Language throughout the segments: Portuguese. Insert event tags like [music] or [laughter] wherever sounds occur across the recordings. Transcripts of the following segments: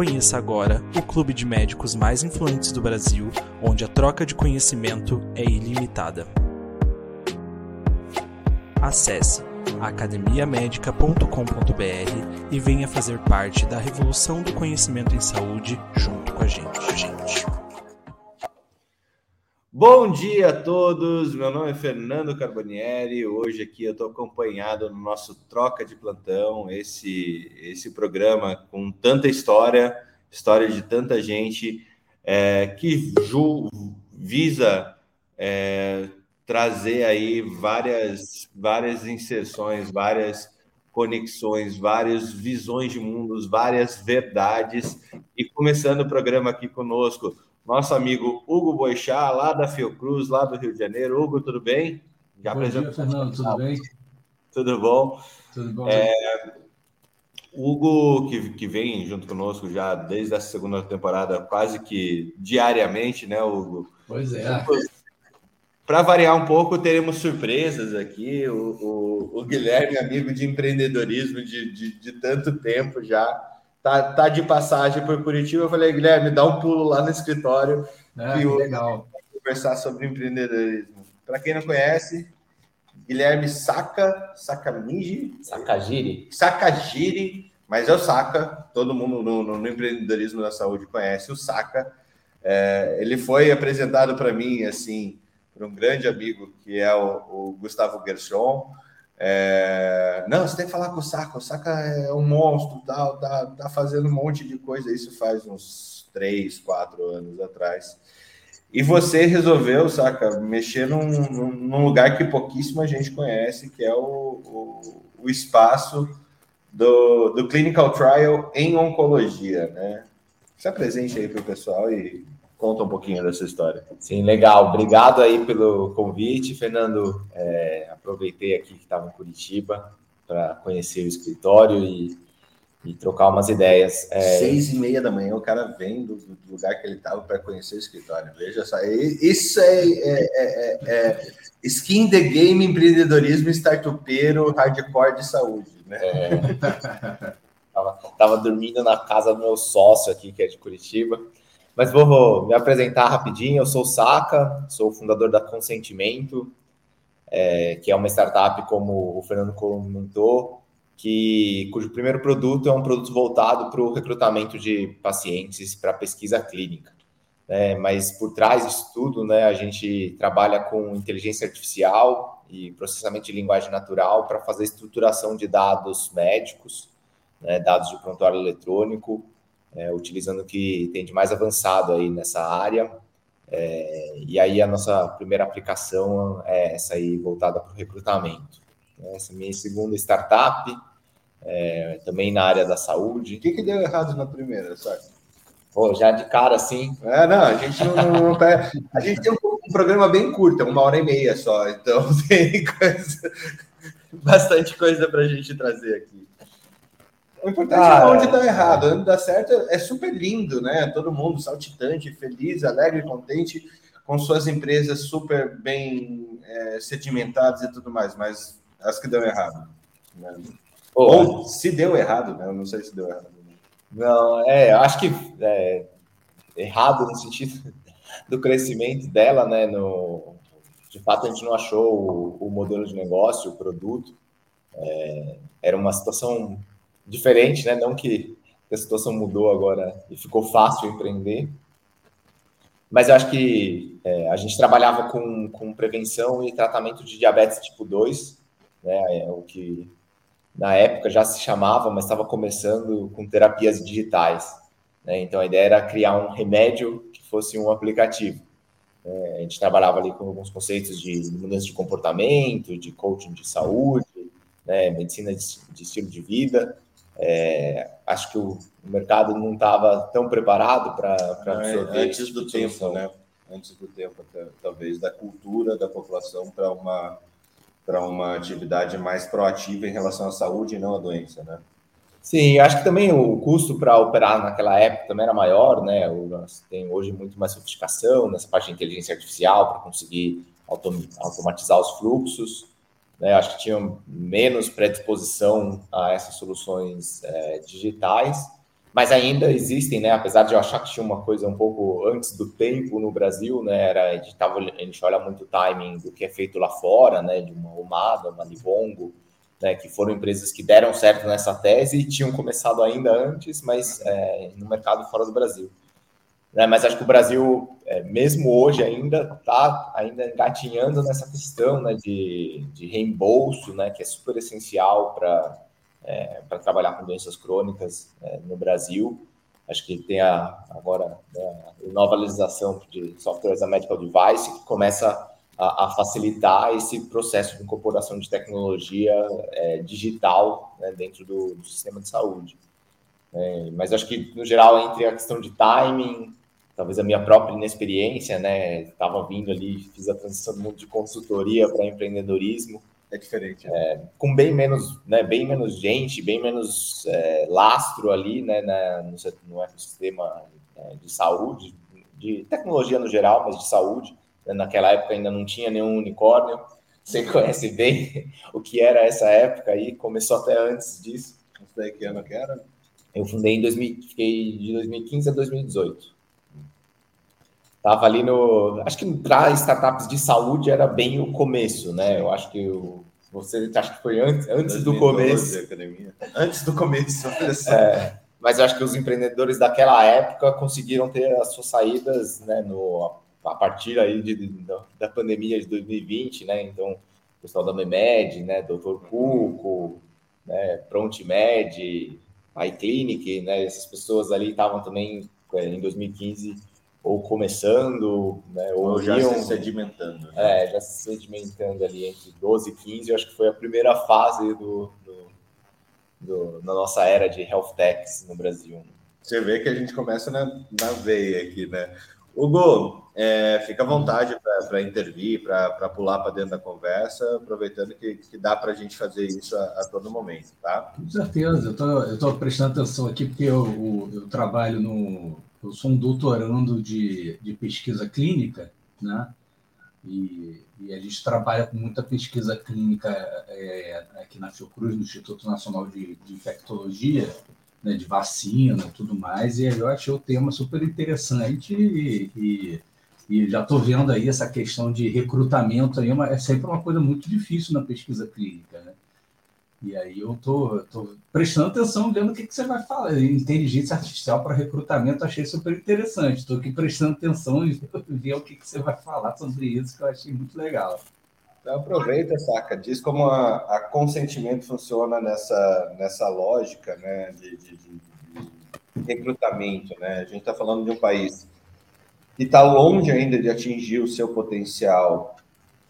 Conheça agora o clube de médicos mais influentes do Brasil, onde a troca de conhecimento é ilimitada. Acesse academiamedica.com.br e venha fazer parte da revolução do conhecimento em saúde junto com a gente. gente. Bom dia a todos, meu nome é Fernando Carbonieri. Hoje aqui eu estou acompanhado no nosso Troca de Plantão, esse, esse programa com tanta história, história de tanta gente, é, que ju, visa é, trazer aí várias, várias inserções, várias conexões, várias visões de mundos, várias verdades. E começando o programa aqui conosco, nosso amigo Hugo Boixá, lá da Fiocruz, lá do Rio de Janeiro. Hugo, tudo bem? Já Bom dia, Fernando, tudo bem? Tudo bom? Tudo bom. É, Hugo, que, que vem junto conosco já desde a segunda temporada, quase que diariamente, né, Hugo? Pois é. Para variar um pouco, teremos surpresas aqui. O, o, o Guilherme, amigo de empreendedorismo de, de, de, tanto tempo já, tá, tá de passagem por Curitiba. Eu falei, Guilherme, dá um pulo lá no escritório. É, que legal. Conversar sobre empreendedorismo. Para quem não conhece, Guilherme Saca, Sakamiji. Sakagiri. Sakagiri, mas é o Saca. Todo mundo no, no, no empreendedorismo da saúde conhece o Saca. É, ele foi apresentado para mim assim por um grande amigo que é o, o Gustavo Gershon. É, não, você tem que falar com o Saka, o Saka é um monstro, tá, tá, tá fazendo um monte de coisa, isso faz uns três, quatro anos atrás. E você resolveu, Saka, mexer num, num lugar que pouquíssima gente conhece, que é o, o, o espaço do, do Clinical Trial em Oncologia, né? Se apresente aí para o pessoal e Conta um pouquinho dessa história. Sim, legal. Obrigado aí pelo convite, Fernando. É, aproveitei aqui que estava em Curitiba para conhecer o escritório e, e, trocar umas ideias. É... Seis e meia da manhã, o cara vem do, do lugar que ele estava para conhecer o escritório. Veja só, isso é, é, é, é skin the game, empreendedorismo, startupeiro, hardcore de saúde, né? É. [laughs] tava, tava dormindo na casa do meu sócio aqui, que é de Curitiba. Mas vou, me apresentar rapidinho. Eu sou o Saca, sou o fundador da Consentimento, é, que é uma startup, como o Fernando comentou, que, cujo primeiro produto é um produto voltado para o recrutamento de pacientes para pesquisa clínica. É, mas por trás disso tudo, né, a gente trabalha com inteligência artificial e processamento de linguagem natural para fazer estruturação de dados médicos, né, dados de prontuário eletrônico, é, utilizando o que tem de mais avançado aí nessa área. É, e aí a nossa primeira aplicação é essa aí voltada para o recrutamento. Essa é a minha segunda startup, é, também na área da saúde. O que, que deu errado na primeira, sabe? Pô, já de cara assim. É, não, a gente não, não, não a gente tem um, um, programa bem curto, uma hora e meia só, então [laughs] tem coisa, bastante coisa para a gente trazer aqui. O importante ah, é onde dá errado. Onde dá certo é super lindo, né? Todo mundo saltitante, feliz, alegre, contente, com suas empresas super bem é, sedimentadas e tudo mais, mas as que dão errado. Né? Ou se deu errado, né? Eu não sei se deu errado. Não, é, acho que é, errado no sentido [laughs] do crescimento dela, né? No, de fato, a gente não achou o, o modelo de negócio, o produto. É, era uma situação diferente, né? Não que a situação mudou agora e ficou fácil empreender, Mas eu acho que é, a gente trabalhava com, com prevenção e tratamento de diabetes tipo 2, né, é o que na época já se chamava, mas estava começando com terapias digitais. Né? Então a ideia era criar um remédio que fosse um aplicativo. É, a gente trabalhava ali com alguns conceitos de mudança de comportamento, de coaching de saúde, né, medicina de, de, estilo de vida. É, acho que o, mercado não estava tão preparado para absorver antes do tipo tempo, né? Antes do tempo, talvez da cultura da população para uma para uma atividade mais proativa em relação à saúde e não à doença, né? Sim, acho que também o custo para operar naquela época também era maior, né? Nós tem hoje muito mais sofisticação nessa parte de inteligência artificial para conseguir automatizar os fluxos. Né? Acho que tinham menos predisposição a essas soluções é, digitais, mas ainda existem, né? Apesar de eu achar que tinha uma coisa um pouco antes do tempo no Brasil, né? Era, a, gente tava, a gente olha muito o timing do que é feito lá fora, né? De uma Omada, uma Livongo, né? Que foram empresas que deram certo nessa tese e tinham começado ainda antes, mas é, no mercado fora do Brasil. Né? Mas acho que o Brasil, é, mesmo hoje, ainda está ainda engatinhando nessa questão né, de, de reembolso, né, que é super essencial para é, trabalhar com doenças crônicas é, no Brasil. Acho que tem a, agora né, a nova legislação de softwares a medical device que começa a, a facilitar esse processo de incorporação de tecnologia é, digital né, dentro do, do, sistema de saúde. É, mas acho que, no geral, entre a questão de timing, talvez a minha própria inexperiência, né? Estava vindo ali, fiz a transição do mundo de consultoria para empreendedorismo. É diferente. Né? É, com bem menos, né, bem menos gente, bem menos é, lastro ali, né, na, no, no ecossistema é, de saúde, de tecnologia no geral, mas de saúde. Né? Naquela época ainda não tinha nenhum unicórnio. Você conhece bem [laughs] o que era essa época aí, começou até antes disso. Não sei que ano que era. Eu fundei em 2000, fiquei de 2015 a 2018. Tava ali no. Acho que para startups de saúde era bem o começo, né? Eu acho que o, você acho que foi antes, antes 2012, do começo. Academia. Antes do começo, [laughs] é, mas eu acho que os empreendedores daquela época conseguiram ter as suas saídas, né? No, a partir aí de, de, da pandemia de 2020, né? Então, o pessoal da Memed, né? Doutor Cuco, né? Prontimed, iClinic, né? Essas pessoas ali estavam também é, em 2015 ou começando, né, ou, ou já iam, se sedimentando. Né? É, já se sedimentando ali entre 12 e 15, eu acho que foi a primeira fase do, do, do, da nossa era de health techs no Brasil. Você vê que a gente começa na, na veia aqui, né? Hugo, é, fica à vontade para intervir, para pular para dentro da conversa, aproveitando que, que dá para a gente fazer isso a, a, todo momento, tá? Com certeza, eu estou prestando atenção aqui porque eu, eu, eu trabalho no, eu sou um doutorando de, de pesquisa clínica, né? E, e, a gente trabalha com muita pesquisa clínica é, aqui na Fiocruz, no Instituto Nacional de, de Infectologia, né, de vacina e tudo mais, e eu achei o tema super interessante e, e, e já estou vendo aí essa questão de recrutamento aí, é, é sempre uma coisa muito difícil na pesquisa clínica, né? E aí eu tô, tô prestando atenção, vendo o que, que você vai falar. Inteligência artificial para recrutamento, achei super interessante. Estou aqui prestando atenção e [laughs] ver o que, que você vai falar sobre isso, que eu achei muito legal. Então aproveita, saca. Diz como a, a consentimento funciona nessa, nessa lógica né, de, de, de recrutamento. Né? A gente está falando de um país que está longe ainda de atingir o seu potencial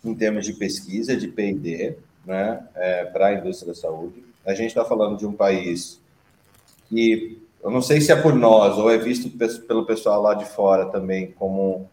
em termos de pesquisa, de P&D, né, é, para a indústria da saúde. A gente está falando de um país que, eu não sei se é por nós ou é visto pelo pessoal lá de fora também como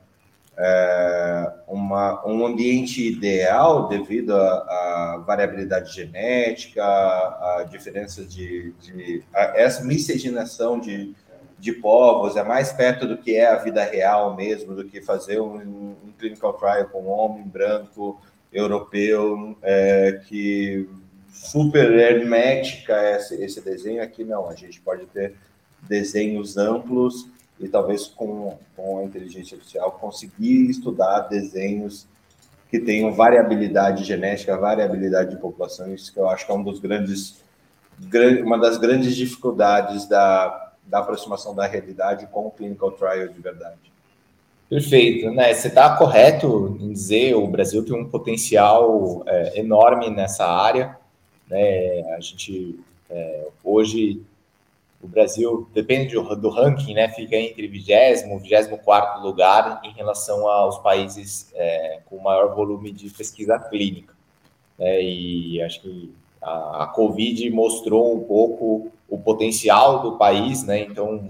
é, uma, um ambiente ideal devido à variabilidade genética, a, diferenças de, de essa miscigenação de, de povos é mais perto do que é a vida real mesmo, do que fazer um, um clinical trial com um homem branco europeu é, que super hermética esse, esse desenho aqui não a gente pode ter desenhos amplos e talvez com, com a inteligência artificial conseguir estudar desenhos que tenham variabilidade genética, variabilidade de população, isso que eu acho que é um dos grandes, uma das grandes dificuldades da, da aproximação da realidade com o clinical trial de verdade. Perfeito, né? Você está correto em dizer o Brasil tem um potencial é, enorme nessa área. Né? A gente é, hoje o Brasil depende do, do, ranking, né? Fica entre 20 e 24 lugar em relação aos países é, com maior volume de pesquisa clínica. Né? E acho que a, a Covid mostrou um pouco o potencial do país, né? Então,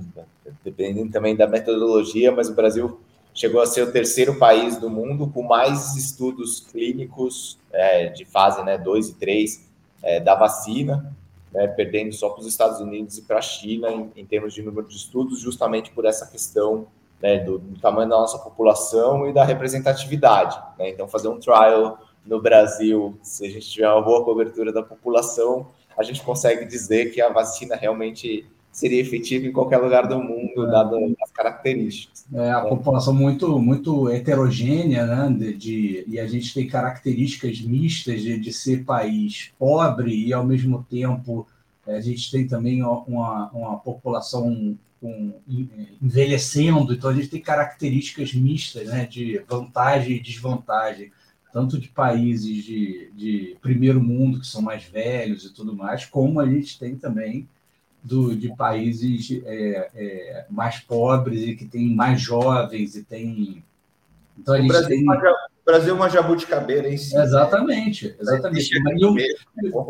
dependendo também da metodologia, mas o Brasil chegou a ser o terceiro país do mundo com mais estudos clínicos é, de fase né, 2 e 3 é, da vacina, né, perdendo só para os Estados Unidos e para a China em, em, termos de número de estudos, justamente por essa questão né, do, do, tamanho da nossa população e da representatividade. Né? Então, fazer um trial no Brasil, se a gente tiver uma boa cobertura da população, a gente consegue dizer que a vacina realmente seria efetivo em qualquer lugar do mundo, é. dado as características. É, a população muito, muito heterogênea, né? De, de, e a gente tem características mistas de, de ser país pobre e, ao mesmo tempo, é, a gente tem também uma, uma população com, envelhecendo, então a gente tem características mistas, né? De vantagem e desvantagem tanto de países de, de primeiro mundo, que são mais velhos e tudo mais, como a gente tem também do, de países é, é, mais pobres e que tem mais jovens e tem. Então a gente o Brasil, tem. Uma, o Brasil é uma jabuticabeira em si. Né? Exatamente, exatamente. E o,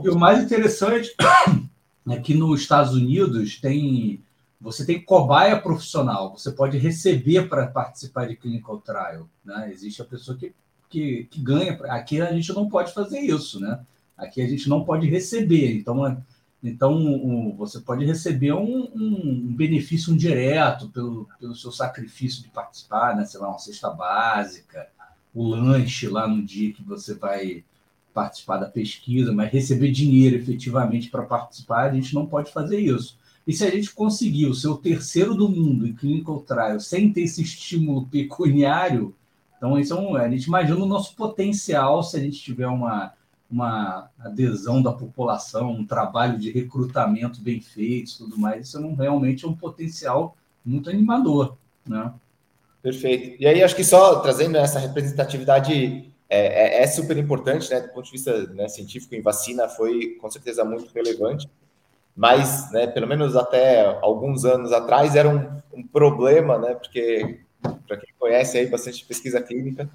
e o mais interessante [coughs] é que nos Estados Unidos tem você tem cobaia profissional, você pode receber para participar de clinical trial. Né? Existe a pessoa que, que, que ganha. Aqui a gente não pode fazer isso, né? Aqui a gente não pode receber. Então, é, então, um, você pode receber um, um, benefício indireto pelo, pelo seu sacrifício de participar, né? sei lá, uma cesta básica, o lanche lá no dia que você vai participar da pesquisa, mas receber dinheiro efetivamente para participar, a gente não pode fazer isso. E se a gente conseguir o seu terceiro do mundo em clinical trial sem ter esse estímulo pecuniário, então isso é um, a gente imagina o nosso potencial se a gente tiver uma uma adesão da população, um trabalho de recrutamento bem feito, tudo mais, isso é um, realmente é um potencial muito animador, né? Perfeito. E aí acho que só trazendo essa representatividade é, é, é super importante, né? Do ponto de vista né, científico em vacina foi com certeza muito relevante, mas, né? Pelo menos até alguns anos atrás era um, um problema, né? Porque para quem conhece aí bastante pesquisa clínica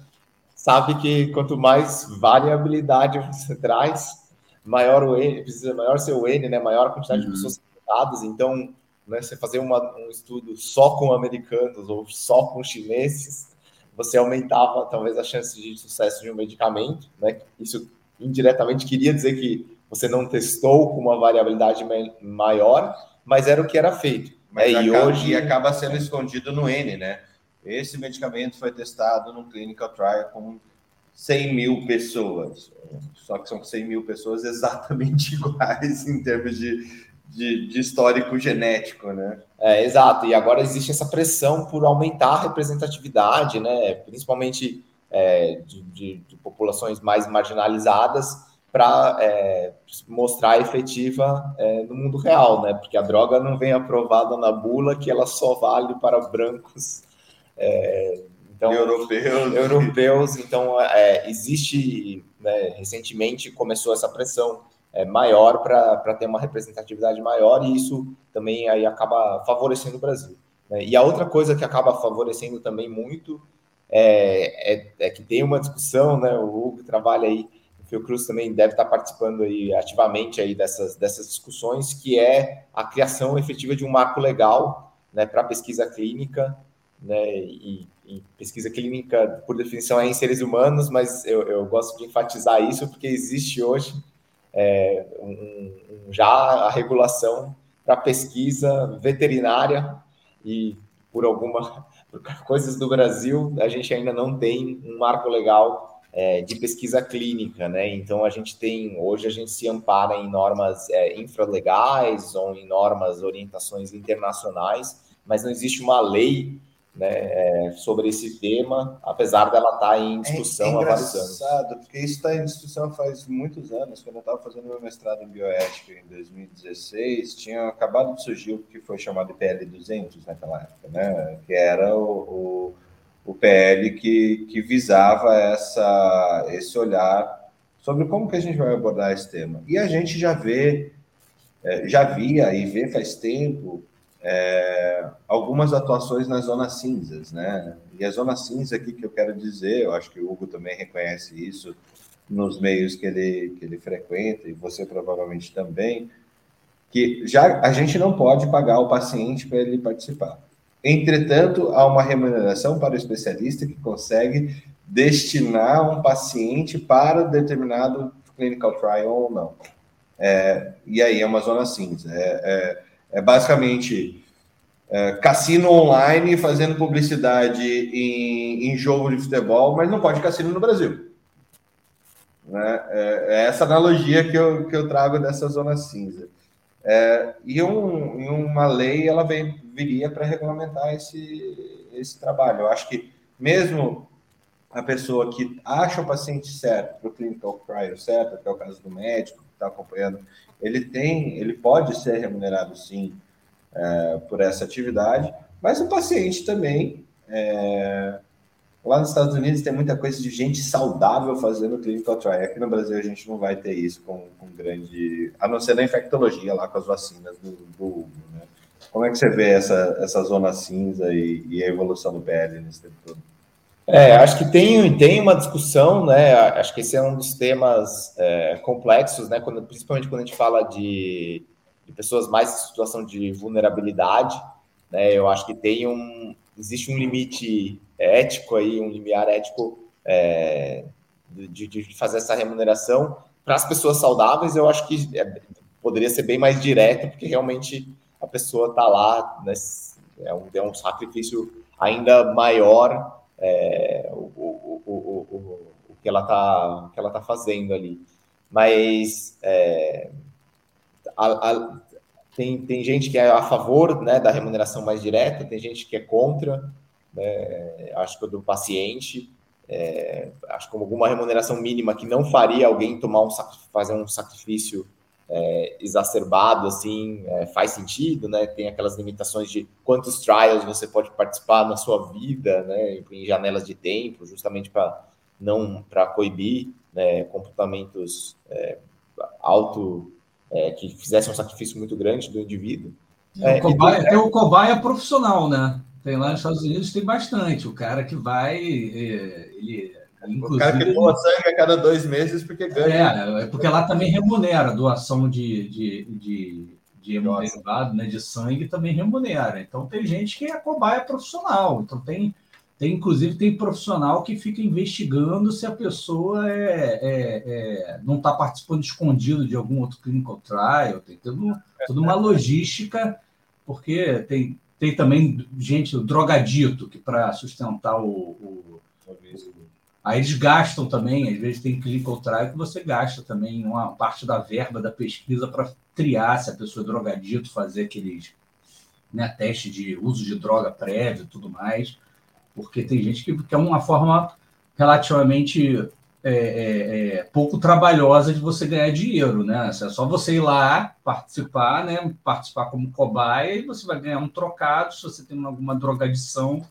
sabe que quanto mais variabilidade você traz, maior o N, precisa maior ser o N, né? Maior a quantidade uhum. de pessoas afetadas. Então, né, você fazer uma, um estudo só com americanos ou só com chineses, você aumentava talvez a chance de sucesso de um medicamento, né? Isso indiretamente queria dizer que você não testou com uma variabilidade maior, mas era o que era feito. Mas é, e acaba, hoje e acaba sendo escondido no N, né? Esse medicamento foi testado no clinical trial com 100 mil pessoas, só que são 100 mil pessoas [laughs] exatamente iguais em termos de, de, de histórico genético, né? É, exato, e agora existe essa pressão por aumentar a representatividade, né? Principalmente é, de, de, de, populações mais marginalizadas, para é, mostrar efetiva é, no mundo real, né? Porque a droga não vem aprovada na bula que ela só vale para brancos é, então, europeus. Europeus, então é, existe, né, recentemente começou essa pressão é, maior para ter uma representatividade maior e isso também aí acaba favorecendo o Brasil. Né? E a outra coisa que acaba favorecendo também muito é, é, é, que tem uma discussão, né, o Hugo trabalha aí, o Fiocruz também deve estar participando aí ativamente aí dessas, dessas discussões, que é a criação efetiva de um marco legal né, para pesquisa clínica né? E, e, pesquisa clínica, por definição, é em seres humanos, mas eu, eu gosto de enfatizar isso porque existe hoje é, um, um, já a regulação para pesquisa veterinária e por alguma [laughs] por coisas do Brasil a gente ainda não tem um marco legal é, de pesquisa clínica, né? Então a gente tem hoje a gente se ampara em normas é, infralegais ou em normas orientações internacionais, mas não existe uma lei né, é, sobre esse tema, apesar dela estar tá em discussão é, é há vários anos. porque isso está em discussão faz muitos anos. Quando eu estava fazendo meu mestrado em bioética em 2016, tinha acabado de surgir o que foi chamado IPL 200 naquela época, né, que era o, o o PL que, que visava essa, esse olhar sobre como que a gente vai abordar esse tema. E a gente já vê, é, já via e vê faz tempo é, algumas atuações nas zonas cinzas, né? E a zona cinza aqui que eu quero dizer, eu acho que o Hugo também reconhece isso nos meios que ele, que ele frequenta, e você provavelmente também, que já a gente não pode pagar o paciente para ele participar. Entretanto, há uma remuneração para o especialista que consegue destinar um paciente para determinado clinical trial ou não. É, e aí é uma zona cinza. É, é, é basicamente é, cassino online fazendo publicidade em, em, jogo de futebol, mas não pode cassino no Brasil. Né? É, é essa analogia que eu, que eu trago dessa zona cinza. É, e, um, uma lei ela vem, viria para regulamentar esse, esse trabalho. Eu acho que mesmo a pessoa que acha o paciente certo para o clinical trial certo, que é o caso do médico que está acompanhando, ele tem, ele pode ser remunerado sim é, por essa atividade, mas o paciente também é, Lá nos Estados Unidos tem muita coisa de gente saudável fazendo clinical trial. Aqui no Brasil a gente não vai ter isso com, com grande. A não ser na infectologia, lá com as vacinas do, do né? Como é que você vê essa, essa zona cinza e, e a evolução do PL nesse tempo todo? É, acho que tem, tem uma discussão, né? Acho que esse é um dos temas é, complexos, né? Quando, principalmente quando a gente fala de, de pessoas mais em situação de vulnerabilidade, né? Eu acho que tem um, existe um limite ético aí, um limiar ético é, de, de, fazer essa remuneração para as pessoas saudáveis. Eu acho que é, poderia ser bem mais direto, porque realmente a pessoa está lá, né, é, um, é um sacrifício ainda maior é, o, o, o, o, que ela está que ela tá fazendo ali. Mas é, a, a, tem, tem gente que é a favor né, da remuneração mais direta, tem gente que é contra, né, acho que do paciente, é, acho que alguma remuneração mínima que não faria alguém tomar um fazer um sacrifício é, exacerbado assim é, faz sentido, né? Tem aquelas limitações de quantos trials você pode participar na sua vida, né? Em janelas de tempo, justamente para não para coibir né, comportamentos é, alto é, que fizessem um sacrifício muito grande do indivíduo. É, o cobaia, tem o cobaia profissional, né? Tem lá nos Estados Unidos, tem bastante. O cara que vai. É, ele, inclusive, o cara que doa sangue a cada dois meses porque ganha. É, é porque lá também remunera a doação de, de, de, de derivado, né, de sangue também remunera. Então tem gente que é cobaia profissional. Então tem tem, inclusive, tem profissional que fica investigando se a pessoa é, é, é não está participando escondido de algum outro clinical trial, tem tudo, toda uma logística, porque tem, tem também gente, o drogadito, que para sustentar o, o, Aí eles gastam também, às vezes tem clinical trial que você gasta também uma parte da verba da pesquisa para triar se a pessoa é drogadito, fazer aqueles né, teste de uso de droga prévio e tudo mais porque tem gente que quer uma forma relativamente é, é, é, pouco trabalhosa de você ganhar dinheiro, né? É só você ir lá participar, né? Participar como cobaia e você vai ganhar um trocado. Se você tem alguma drogadição,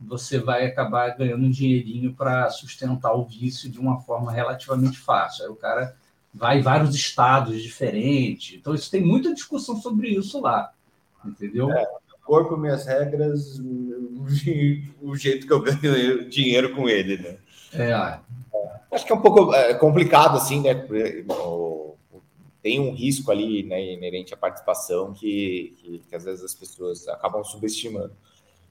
você vai acabar ganhando um dinheirinho para sustentar o vício de uma forma relativamente fácil. Aí o cara vai em vários estados diferentes. Então, isso tem muita discussão sobre isso lá, entendeu? É corpo, minhas regras, o jeito que eu ganho dinheiro com ele, né? É. Acho que é um pouco é, complicado, assim, né? Tem um risco ali, né, inerente à participação que, que, que às vezes as pessoas acabam subestimando.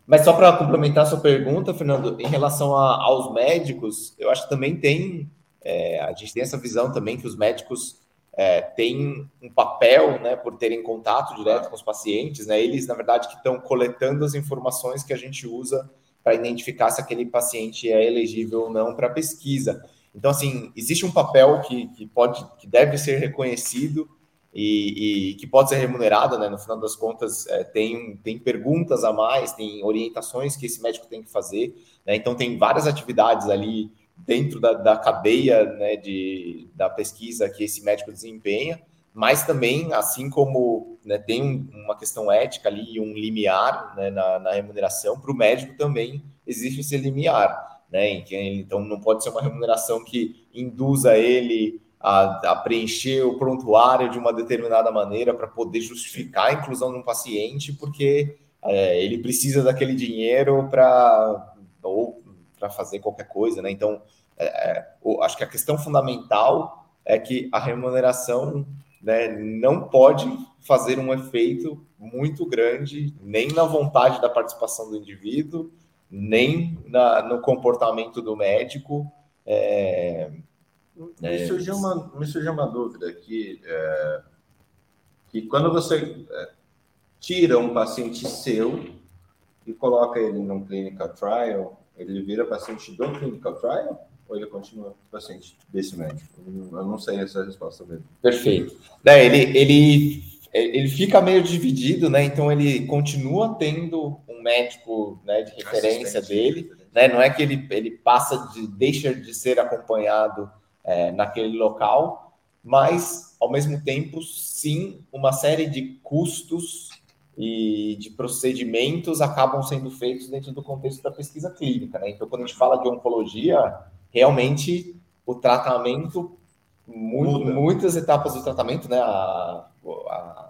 Mas só para complementar a sua pergunta, Fernando, em relação a, aos médicos, eu acho que também tem, é, a gente tem essa visão também que os médicos é, têm um papel, né, por terem contato direto com os pacientes, né, eles, na verdade, que estão coletando as informações que a gente usa para identificar se aquele paciente é elegível ou não para pesquisa. Então, assim, existe um papel que, que pode, que deve ser reconhecido e, e que pode ser remunerado, né? No final das contas, é, tem, tem perguntas a mais, tem orientações que esse médico tem que fazer, né? Então, tem várias atividades ali dentro da, da cadeia né, de, da pesquisa que esse médico desempenha, mas também, assim como né, tem um, uma questão ética ali, um limiar né, na, na remuneração, para o médico também existe esse limiar. Né, então, não pode ser uma remuneração que induza ele a, a, preencher o prontuário de uma determinada maneira para poder justificar a inclusão de um paciente, porque é, ele precisa daquele dinheiro para ou para fazer qualquer coisa, né? Então, é, é acho que a questão fundamental é que a remuneração né, não pode fazer um efeito muito grande nem na vontade da participação do indivíduo, nem na, no comportamento do médico. É, me, é, surgiu uma, me surgiu uma dúvida aqui, é, que quando você é, tira um paciente seu e coloca ele num clinical trial, ele vira paciente do clinical trial? Ou ele continua paciente desse médico? Eu não sei essa resposta mesmo. Perfeito. É, ele, ele, ele fica meio dividido, né? Então ele continua tendo um médico né, de referência Assistente, dele. Né? Não é que ele, ele passa de deixa de ser acompanhado é, naquele local, mas, ao mesmo tempo, sim, uma série de custos e de procedimentos acabam sendo feitos dentro do contexto da pesquisa clínica. Né? Então, quando a gente fala de oncologia, realmente o tratamento, muito, muitas etapas do tratamento, né? A, a,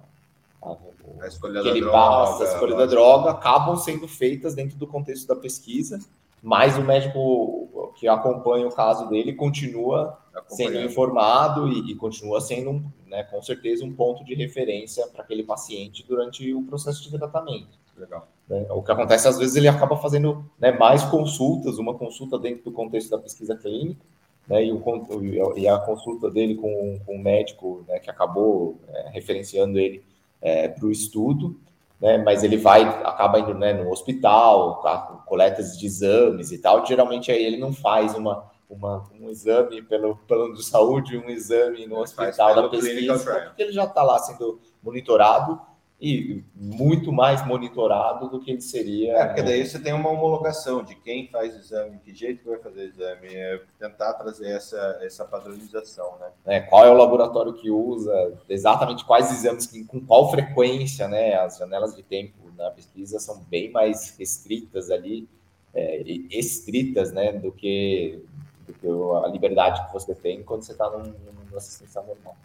a, a escolha da droga, passa, a escolha da droga, acabam sendo feitas dentro do contexto da pesquisa, mas o médico que acompanha o caso dele continua sendo informado e, e continua sendo, né, com certeza, um ponto de referência para aquele paciente durante o processo de tratamento. Legal. Né? O que acontece, às vezes, ele acaba fazendo né, mais consultas, uma consulta dentro do contexto da pesquisa clínica, né, e, o, e a consulta dele com, com o médico né, que acabou é, referenciando ele é, para o estudo, né, mas ele vai, acaba indo né, no hospital, coletas de exames e tal, geralmente aí ele não faz uma uma, um exame pelo plano de saúde, um exame no hospital da pesquisa, porque ele já está lá sendo monitorado e muito mais monitorado do que ele seria. É, porque daí você tem uma homologação de quem faz o exame, que jeito que vai fazer o exame, é tentar trazer essa, essa padronização, né? É, qual é o laboratório que usa, exatamente quais exames, com qual frequência, né? As janelas de tempo na pesquisa são bem mais restritas ali, é, estritas, né, do que do que a liberdade que você tem quando você está numa assistência normal.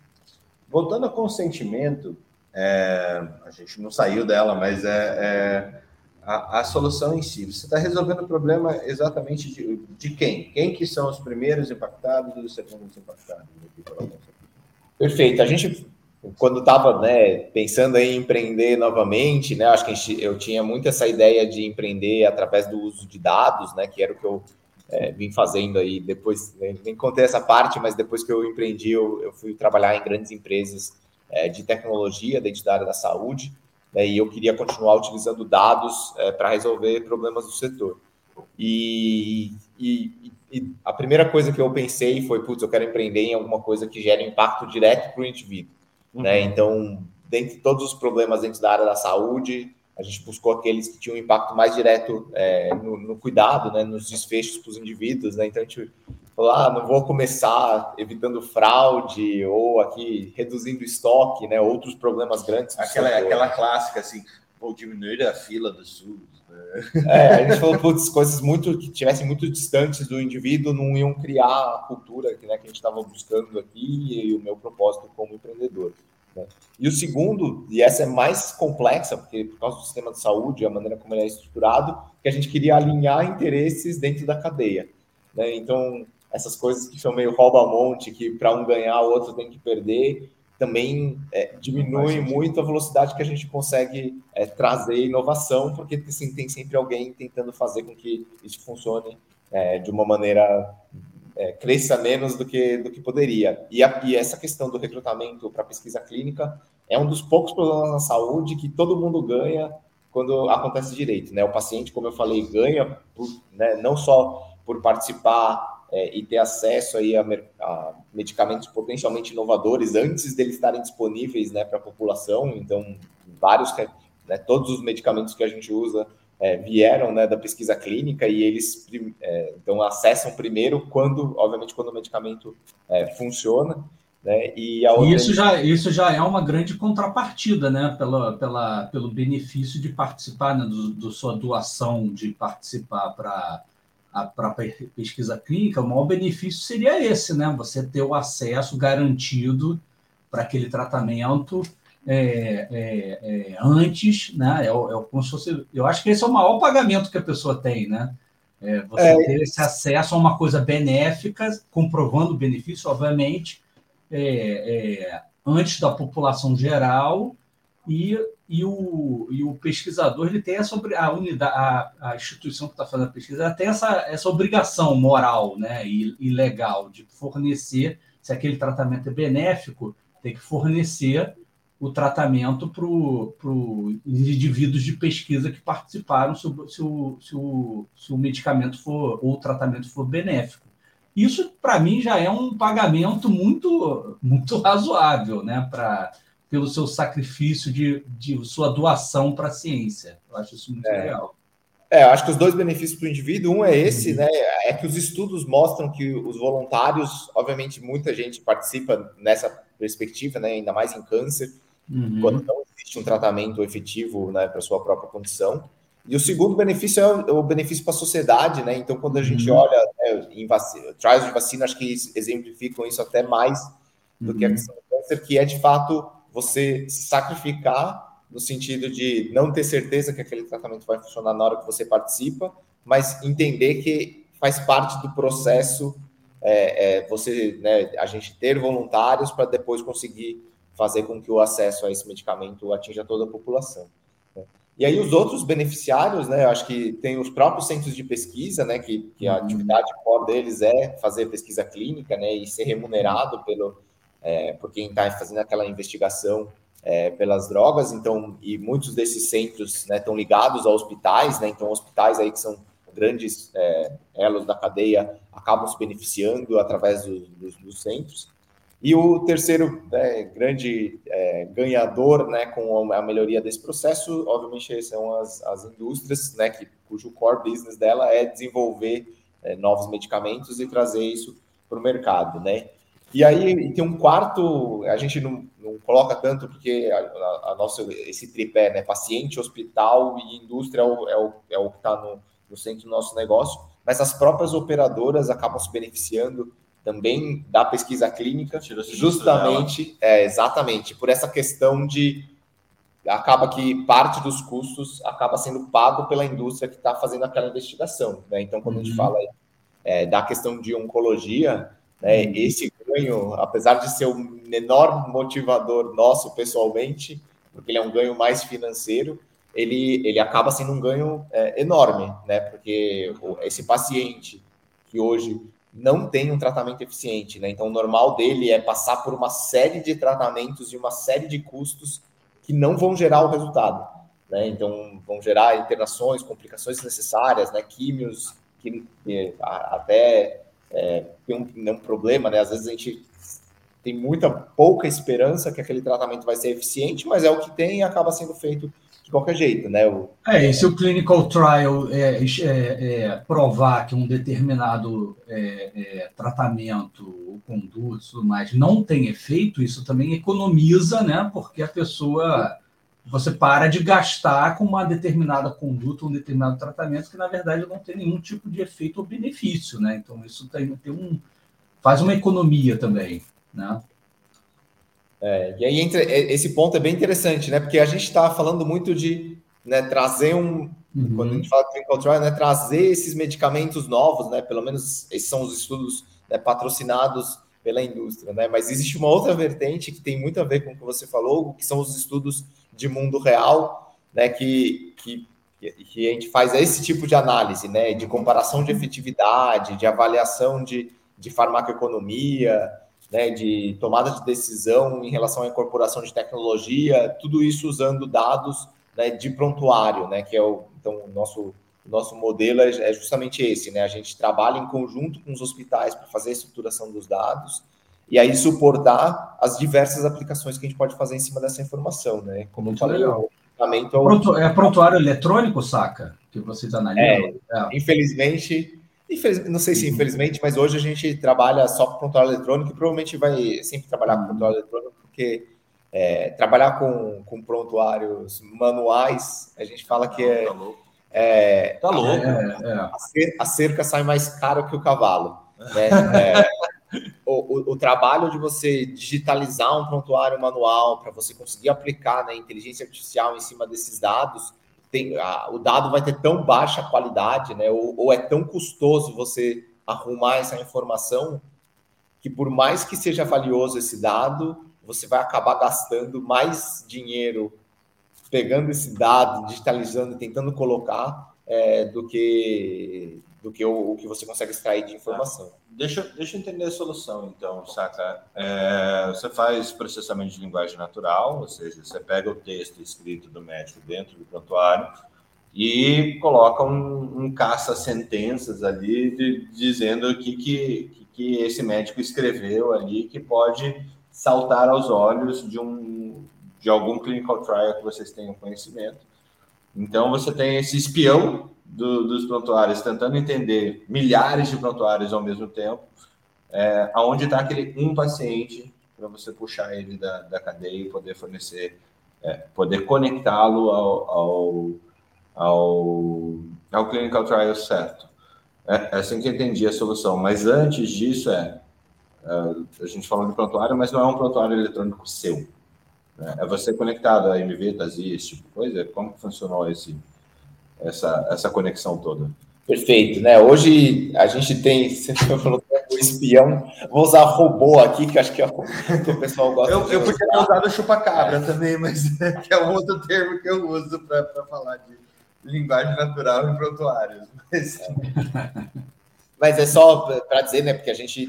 Voltando ao consentimento, é, a gente não saiu dela, mas é, é a, a, solução em si. Você está resolvendo o problema exatamente de, de, quem? Quem que são os primeiros impactados e os segundos impactados? Perfeito. A gente, quando estava né, pensando em empreender novamente, né, acho que gente, eu tinha muito essa ideia de empreender através do uso de dados, né, que era o que eu é, vim fazendo aí depois, nem contei essa parte, mas depois que eu empreendi, eu, eu fui trabalhar em grandes empresas é, de tecnologia dentro da área da saúde, né, e eu queria continuar utilizando dados é, para resolver problemas do setor. E, e, e, a primeira coisa que eu pensei foi, putz, eu quero empreender em alguma coisa que gere impacto direto para o indivíduo. Né? Uhum. Né? Então, dentre todos os problemas dentro da área da saúde, a gente buscou aqueles que tinham um impacto mais direto é, no, no, cuidado, né, nos desfechos para os indivíduos, né? Então a gente falou, ah, não vou começar evitando fraude ou aqui reduzindo estoque, né? Outros problemas grandes. Aquela, aquela clássica assim, vou diminuir a fila do SUS. Né? É, a gente falou, putz, coisas muito que tivessem muito distantes do indivíduo não iam criar a cultura que, né, que a gente estava buscando aqui e o meu propósito como empreendedor. Né? E o segundo, e essa é mais complexa, porque por causa do sistema de saúde, a maneira como ele é estruturado, que a gente queria alinhar interesses dentro da cadeia. Né? Então, essas coisas que são meio rouba-monte, que para um ganhar, o outro tem que perder, também é, diminui muito a velocidade que a gente consegue é, trazer inovação, porque assim, tem sempre alguém tentando fazer com que isso funcione é, de uma maneira é, cresça menos do que, do que poderia. E, a, e essa questão do recrutamento para pesquisa clínica é um dos poucos problemas na saúde que todo mundo ganha quando acontece direito. Né? O paciente, como eu falei, ganha por, né, não só por participar é, e ter acesso aí a, a, medicamentos potencialmente inovadores antes deles estarem disponíveis né, para a população. Então, vários, né, todos os medicamentos que a gente usa é, vieram né, da pesquisa clínica e eles é, então acessam primeiro quando, obviamente, quando o medicamento é, funciona. Né? E outra... isso, já, isso já é uma grande contrapartida, né? Pela, pela, pelo benefício de participar, né? do, do sua doação de participar para a própria pesquisa clínica, o maior benefício seria esse, né? Você ter o acesso garantido para aquele tratamento é, é, é, antes, né? É, é, como se fosse, eu acho que esse é o maior pagamento que a pessoa tem, né? É, você é. ter esse acesso a uma coisa benéfica, comprovando o benefício, obviamente, é, antes da população geral e, e, o, e o pesquisador ele tem essa a unidade a, a instituição que está fazendo a pesquisa ela tem essa, essa obrigação moral né e, e legal de fornecer se aquele tratamento é benéfico tem que fornecer o tratamento para os indivíduos de pesquisa que participaram se o, se, o, se, o, se o medicamento for ou o tratamento for benéfico. Isso, para mim, já é um pagamento muito, muito razoável, né? Pra, pelo seu sacrifício de, de sua doação para a ciência. Eu acho isso muito é. legal. É, eu acho que os dois benefícios para o indivíduo, um é esse, uhum. né? É que os estudos mostram que os voluntários, obviamente, muita gente participa nessa perspectiva, né? Ainda mais em câncer, uhum. quando não existe um tratamento efetivo né, para sua própria condição. E o segundo benefício é o, benefício para a sociedade, né? Então, quando a gente uhum. olha né, em vacina, trials de vacina, acho que exemplificam isso até mais do uhum. que a uhum. questão do câncer, que é de fato você sacrificar no sentido de não ter certeza que aquele tratamento vai funcionar na hora que você participa, mas entender que faz parte do processo é, é, você, né, a gente ter voluntários para depois conseguir fazer com que o acesso a esse medicamento atinja toda a população. E aí os outros beneficiários, né, eu acho que tem os próprios centros de pesquisa, né, que, que a uhum. atividade core deles é fazer pesquisa clínica, né, e ser remunerado pelo, é, por quem está fazendo aquela investigação é, pelas drogas, então, e muitos desses centros, né, estão ligados a hospitais, né, então hospitais aí que são grandes é, elos da cadeia acabam se beneficiando através do, do, dos centros. E o terceiro né, grande é, ganhador né, com a melhoria desse processo, obviamente, são as, as indústrias, né, que, cujo core business dela é desenvolver é, novos medicamentos e trazer isso para o mercado. Né? E aí tem um quarto, a gente não, não coloca tanto, porque a, a, a nossa, esse tripé, né, paciente, hospital e indústria é o, é o, é o que está no, no centro do nosso negócio, mas as próprias operadoras acabam se beneficiando também da pesquisa clínica, justamente, é, exatamente, por essa questão de acaba que parte dos custos acaba sendo pago pela indústria que está fazendo aquela investigação. Né? Então, quando uhum. a gente uhum. fala é, da questão de oncologia, né, uhum. esse ganho, apesar de ser o menor motivador nosso pessoalmente, porque ele é um ganho mais financeiro, ele, ele acaba sendo um ganho é, enorme, né? Porque esse paciente que hoje não tem um tratamento eficiente, né? Então, o normal dele é passar por uma série de tratamentos e uma série de custos que não vão gerar o resultado, né? Então, vão gerar internações, complicações necessárias, né? Químios, que até é, tem um, um problema, né? Às vezes a gente tem muita pouca esperança que aquele tratamento vai ser eficiente, mas é o que tem e acaba sendo feito de qualquer jeito, né? O, é, e se o clinical trial é, é, é provar que um determinado é, é, tratamento ou conduta tudo mais não tem efeito, isso também economiza, né? Porque a pessoa você para de gastar com uma determinada conduta, um determinado tratamento que na verdade não tem nenhum tipo de efeito ou benefício, né? Então isso tem, tem um faz uma economia também, né? É, e aí entra, é, esse ponto é bem interessante, né? Porque a gente está falando muito de né, trazer um. Uhum. Quando a gente fala de clinical trial, né, trazer esses medicamentos novos, né? Pelo menos esses são os estudos né, patrocinados pela indústria, né? Mas existe uma outra vertente que tem muito a ver com o que você falou, que são os estudos de mundo real, né? Que, que, que a gente faz esse tipo de análise, né? De comparação de efetividade, de avaliação de, de farmacoeconomia, né, de tomada de decisão em relação à incorporação de tecnologia, tudo isso usando dados né, de prontuário, né, que é o, então, o nosso, nosso modelo é, é justamente esse, né, a gente trabalha em conjunto com os hospitais para fazer a estruturação dos dados e aí suportar as diversas aplicações que a gente pode fazer em cima dessa informação, né, como eu falei, legal. É, Pronto, é prontuário eletrônico, saca? Que vocês analisam? É, é. Infelizmente, Infeliz... Não sei se infelizmente, mas hoje a gente trabalha só com prontuário eletrônico e provavelmente vai sempre trabalhar com prontuário eletrônico, porque é, trabalhar com, com prontuários manuais, a gente fala que é. Tá louco. É, tá louco. É, é. a, cerca, a, cerca, sai mais caro que o cavalo. Né? [laughs] O, o, o, trabalho de você digitalizar um prontuário manual para você conseguir aplicar né, inteligência artificial em cima desses dados, tem, a, o dado vai ter tão baixa qualidade, né, ou, ou, é tão custoso você arrumar essa informação, que por mais que seja valioso esse dado, você vai acabar gastando mais dinheiro pegando esse dado, digitalizando, tentando colocar, é, do que do que o, o, que você consegue extrair de informação. Deixa, deixa eu entender a solução, então, saca? É, você faz processamento de linguagem natural, ou seja, você pega o texto escrito do médico dentro do prontuário e coloca um, um caça-sentenças ali de, dizendo o que, que, que esse médico escreveu ali que pode saltar aos olhos de um de algum clinical trial que vocês tenham conhecimento. Então você tem esse espião do, dos prontuários tentando entender milhares de prontuários ao mesmo tempo, é, aonde está aquele um paciente para você puxar ele da, da cadeia e poder fornecer, é, poder conectá-lo ao, ao, ao, ao clinical trial certo. É, é assim que eu entendi a solução. Mas antes disso é Uh, a gente falou de prontuário, mas não é um prontuário eletrônico seu. Né? É você conectado a MV, TASI, esse tipo de coisa? Como funcionou esse, essa, essa conexão toda? Perfeito, né? Hoje a gente tem, você [laughs] falou o espião, vou usar robô aqui, que acho que, é o, [laughs] que o pessoal gosta Eu, eu podia ter usado chupa-cabra é. também, mas é, [laughs] que é um outro termo que eu uso para falar de linguagem natural em prontuários. Mas, mas é só para dizer, né? Porque a gente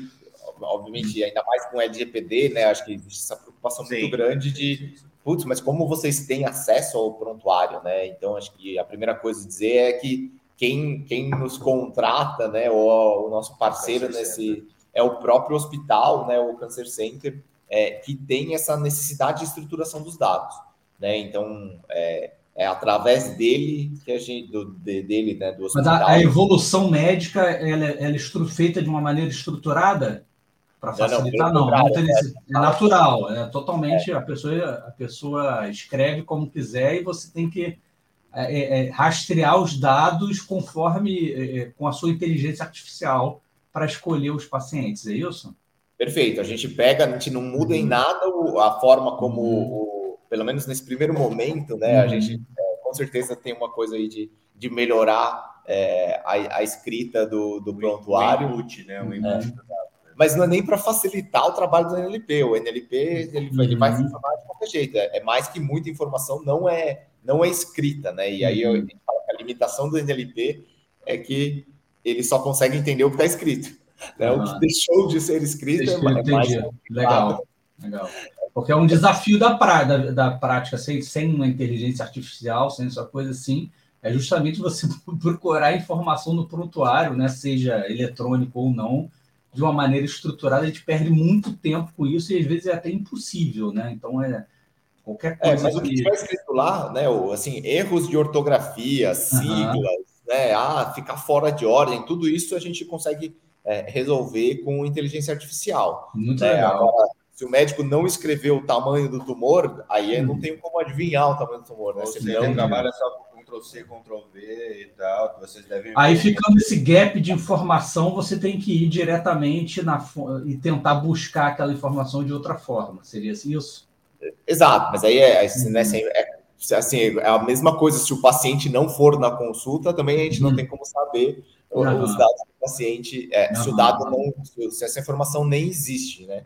obviamente, ainda mais com o LGPD, né? Acho que existe essa preocupação Sim. muito grande de, putz, mas como vocês têm acesso ao prontuário, né? Então, acho que a primeira coisa a dizer é que quem, quem nos contrata, né, ou o nosso parceiro nesse é o próprio hospital, né, o Cancer Center, é, que tem essa necessidade de estruturação dos dados, né? Então, é, é através dele que a gente do, de, dele, né, do hospital. Mas a, a evolução médica ela, é, ela é feita de uma maneira estruturada? Para facilitar, não. não, não tem, é, é natural, é totalmente é. a pessoa a pessoa escreve como quiser e você tem que é, é, é rastrear os dados conforme é, com a sua inteligência artificial para escolher os pacientes, é isso? Perfeito. A gente pega, a gente não muda em uhum. nada a forma como, uhum. o, pelo menos nesse primeiro momento, né? A gente uhum. com certeza tem uma coisa aí de, de melhorar a, a, escrita do, do prontuário. O input, né? O input mas não é nem para facilitar o trabalho do NLP. O NLP ele, ele vai se informar de qualquer jeito. É, é, mais que muita informação não é não é escrita, né? E aí eu, uhum. a limitação do NLP é que ele só consegue entender o que está escrito. [laughs] Né? O que deixou de ser escrito é, é mais legal, legal. Porque é um desafio da, pra, da, da prática sem, sem uma inteligência artificial, sem essa coisa assim, é justamente você [laughs] procurar informação no prontuário, né? Seja eletrônico ou não, de uma maneira estruturada, a gente perde muito tempo com isso e às vezes é até impossível, né? Então é qualquer é, coisa. É, mas o que estiver escrito lá, né? Assim, erros de ortografia, siglas, uhum. né? Ah, ficar fora de ordem, tudo isso a gente consegue é, resolver com inteligência artificial. Muito né? legal. Agora, se o médico não escreveu o tamanho do tumor, aí hum. não tem como adivinhar o tamanho do tumor, né? Ou não trabalha só Ctrl-C, Ctrl-V e tal, que vocês devem... Aí ficando esse gap de informação, você tem que ir diretamente na, e tentar buscar aquela informação de outra forma. Seria isso? Exato, mas aí é, assim, né, assim, é, assim, é a mesma coisa se o paciente não for na consulta, também a gente não uhum. tem como saber uhum. os dados do paciente, é, uhum. se o dado não, se essa informação nem existe, né?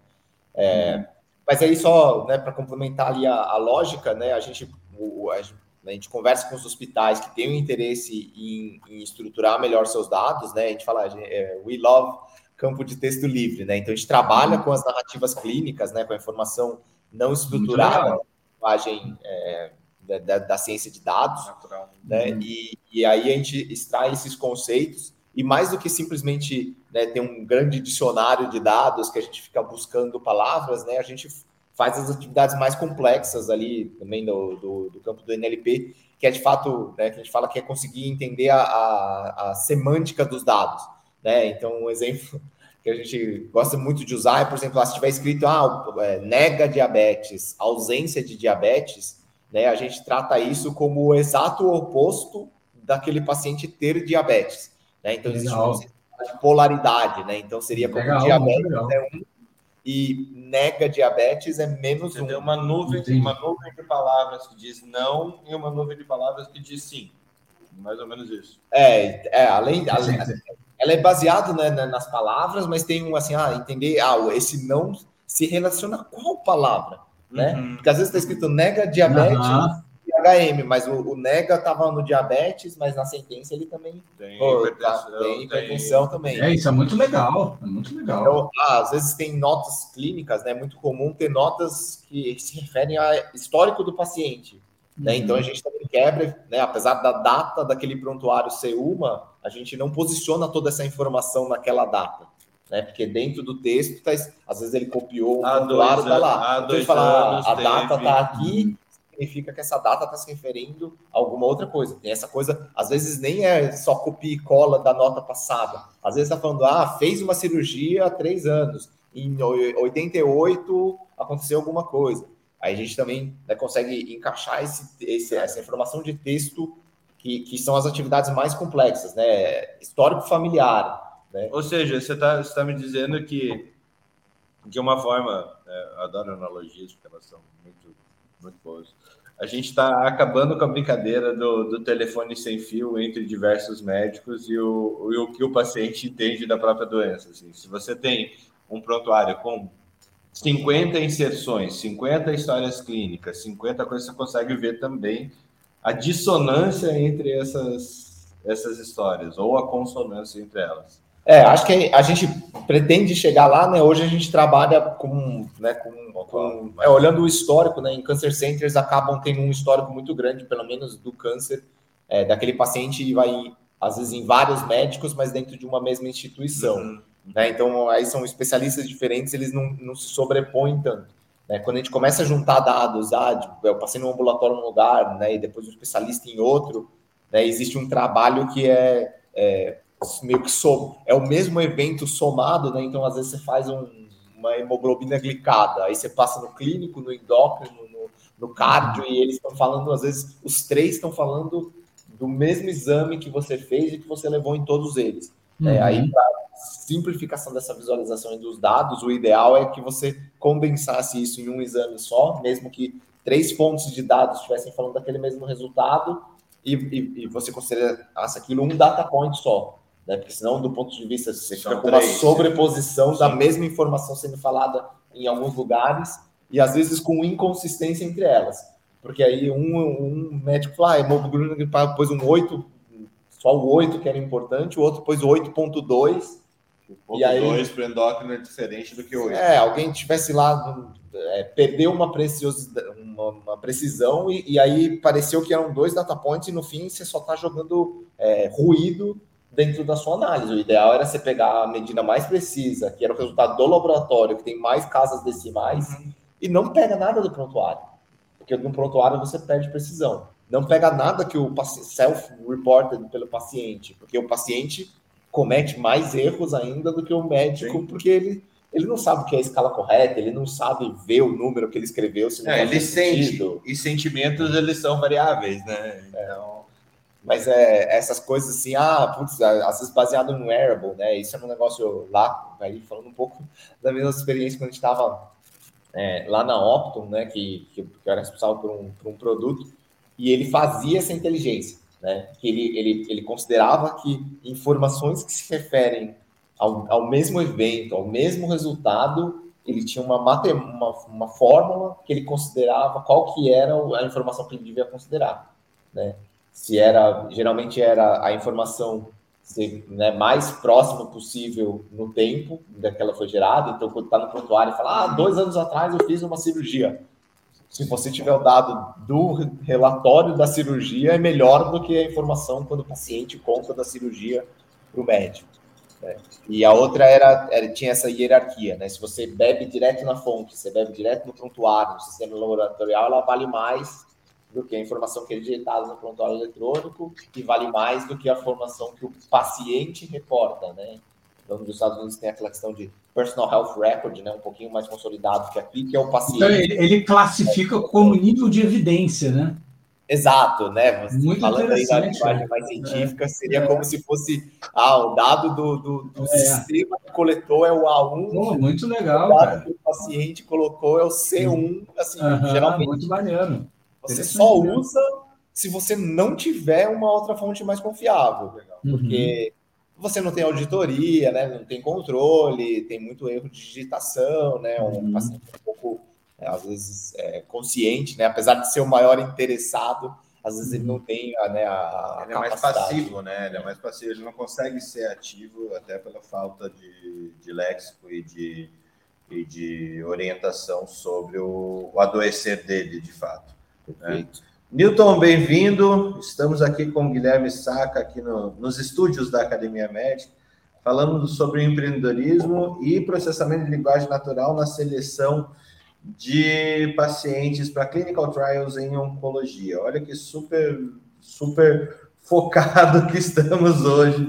É, uhum. Mas aí só, né, para complementar ali a, a, lógica, né, a gente, o, a gente a gente conversa com os hospitais que têm um interesse em, em estruturar melhor seus dados, né? A gente fala, é, we love campo de texto livre, né? Então a gente trabalha com as narrativas clínicas, né? Com a informação não estruturada, linguagem é, da, da, ciência de dados, Natural. né? Uhum. E, e aí a gente extrai esses conceitos e mais do que simplesmente né, ter um grande dicionário de dados que a gente fica buscando palavras, né? A gente faz as atividades mais complexas ali também do, do, do campo do NLP, que é de fato, né, que a gente fala que é conseguir entender a, a, a semântica dos dados. né? Então, um exemplo [laughs] que a gente gosta muito de usar é, por exemplo, lá, se tiver escrito ah, é, nega diabetes, ausência de diabetes, né? A gente trata isso como o exato oposto daquele paciente ter diabetes, né? Então, existe uma polaridade, né? Então, seria como legal, diabetes é um e nega diabetes é menos Você um. Tem uma nuvem, uma nuvem de palavras que diz não e uma nuvem de palavras que diz sim. Mais ou menos isso. É, é além, além ela é baseada né, nas palavras, mas tem um assim, ah, entender, ah, esse não se relaciona a qual palavra, né? Uhum. Porque às vezes está escrito nega diabetes uhum. HM, mas o, o nega estava no diabetes, mas na sentença ele também tem, pô, hipertensão, tá, tem hipertensão tem... também. É, isso é muito legal, é muito legal. Então, ah, às vezes tem notas clínicas, né? É muito comum ter notas que se referem ao histórico do paciente. Né? Uhum. Então a gente também quebra, né? apesar da data daquele prontuário ser uma, a gente não posiciona toda essa informação naquela data. Né? Porque dentro do texto, tá, às vezes ele copiou um prontuário, tá lá. Então ele fala, a data está aqui, significa que essa data está se referindo a alguma outra coisa. Tem essa coisa, às vezes nem é só copia e cola da nota passada. Às vezes está falando, ah, fez uma cirurgia há três anos. Em 88 aconteceu alguma coisa. Aí a gente também né, consegue encaixar esse, esse, essa informação de texto que, que são as atividades mais complexas, né? Histórico familiar. Né? Ou seja, você está tá me dizendo que, de uma forma, né, adoro analogias, porque elas são muito, A gente está acabando com a brincadeira do, do telefone sem fio entre diversos médicos e o, e o que o paciente entende da própria doença. Assim. Se você tem um prontuário com 50 inserções, 50 histórias clínicas, 50 coisas, você consegue ver também a dissonância entre essas, essas histórias, ou a consonância entre elas. É, acho que a gente pretende chegar lá, né? Hoje a gente trabalha com, né, com, com é, olhando o histórico, né? Em Cancer Centers acabam tendo um histórico muito grande, pelo menos do câncer, é, daquele paciente e vai, às vezes, em vários médicos, mas dentro de uma mesma instituição. Uhum. Né? Então, aí são especialistas diferentes, eles não, não se sobrepõem tanto. Né? Quando a gente começa a juntar dados, ah, tipo, eu passei no ambulatório num lugar, né, e depois um especialista em outro, né, existe um trabalho que é, é meio que som, é o mesmo evento somado, né? Então, às vezes você faz um, uma hemoglobina glicada, aí você passa no clínico, no endócrino, no, no cardio, e eles estão falando, às vezes, os três estão falando do mesmo exame que você fez e que você levou em todos eles. Uhum. É, aí, para simplificação dessa visualização dos dados, o ideal é que você condensasse isso em um exame só, mesmo que três fontes de dados estivessem falando daquele mesmo resultado, e, e, e você considerasse aquilo um data point só. Né? Porque senão, do ponto de vista, você fica com uma sobreposição Sim. da mesma informação sendo falada em alguns lugares, e às vezes com inconsistência entre elas. Porque aí um, um médico fala, ah, hemoglobina pôs um 8, só o 8 que era importante, o outro pôs o 8.2, e aí, 2 para o endócrino é diferente do que 8. É, alguém tivesse lá, é, perdeu uma, uma, uma precisão e, e, aí pareceu que eram dois data points e no fim você só está jogando é, ruído dentro da sua análise. O ideal era você pegar a medida mais precisa, que era o resultado do laboratório, que tem mais casas decimais, uhum. e não pega nada do prontuário. Porque no prontuário você perde precisão. Não pega nada que o self-reported pelo paciente, porque o paciente comete mais erros ainda do que o médico, Sim. porque ele, ele não sabe o que é a escala correta, ele não sabe ver o número que ele escreveu. Se não é, ele sente, e sentimentos eles são variáveis, né? Então... Mas é, essas coisas assim, ah, putz, às vezes baseado no wearable, né? Isso é um negócio lá, aí falando um pouco da mesma experiência quando a gente estava é, lá na Optum, né? Que, que, eu era responsável por um, por um produto, e ele fazia essa inteligência né? Que ele, ele, ele considerava que informações que se referem ao, ao mesmo evento, ao mesmo resultado, ele tinha uma, uma, uma fórmula que ele considerava qual que era a informação que ele devia considerar, né? Se era, geralmente era a informação ser, né, mais próxima possível no tempo daquela foi gerada. Então, quando está no prontuário fala, ah, dois anos atrás eu fiz uma cirurgia se você tiver o dado do relatório da cirurgia, é melhor do que a informação quando o paciente conta da cirurgia para o médico. Né? E a outra era, era, tinha essa hierarquia, né? Se você bebe direto na fonte, você bebe direto no prontuário, no sistema laboratorial, ela vale mais do que a informação que é digitada no prontuário eletrônico e vale mais do que a informação que o paciente reporta, né? Então, nos Estados Unidos tem aquela questão de personal health record, né, um pouquinho mais consolidado que aqui, que é o paciente. Então, ele, ele classifica como nível de evidência, né? Exato, né? Você Muito falando aí da linguagem mais científica, é, seria é. como se fosse ah, o dado do, do, do é. sistema que coletou é o A1. Pô, muito legal. O dado cara. que o paciente colocou é o C1. Assim, uhum, geralmente. Muito maneiro. Você só usa se você não tiver uma outra fonte mais confiável. Uhum. Porque você não tem auditoria, né? Não tem controle, tem muito erro de digitação, né? Um uhum. paciente um pouco é, às vezes é, consciente, né? Apesar de ser o maior interessado, às vezes ele não tem a, né, a ele é mais passivo, né? Ele é mais passivo, ele não consegue ser ativo até pela falta de, de léxico e de, e de orientação sobre o, o adoecer dele, de fato. Perfeito. Newton, bem-vindo. Estamos aqui com o Guilherme Saca, aqui no, nos estúdios da Academia Médica, falando sobre empreendedorismo e processamento de linguagem natural na seleção de pacientes para clinical trials em oncologia. Olha que super, super focado que estamos hoje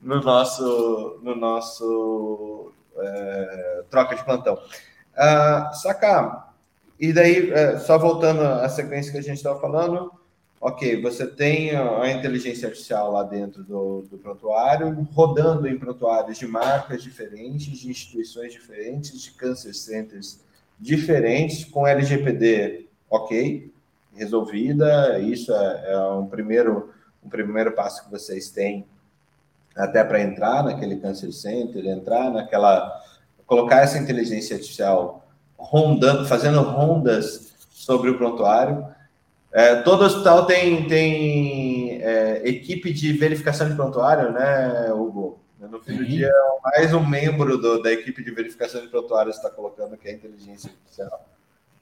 no nosso, no nosso é, troca de plantão. Uh, Saca, e daí, é, só voltando à sequência que a gente estava falando, ok, você tem a inteligência artificial lá dentro do, do prontuário, rodando em prontuários de marcas diferentes, de instituições diferentes, de cancer centers diferentes, com LGPD, ok, resolvida. Isso é, é um, primeiro, um primeiro passo que vocês têm até para entrar naquele cancer center, entrar naquela. colocar essa inteligência artificial rondando, fazendo rondas sobre o prontuário. É, todo hospital tem, tem é, equipe de verificação de prontuário, né, Hugo? No fim do dia, mais um membro do, da equipe de verificação de prontuário está colocando que é a inteligência artificial.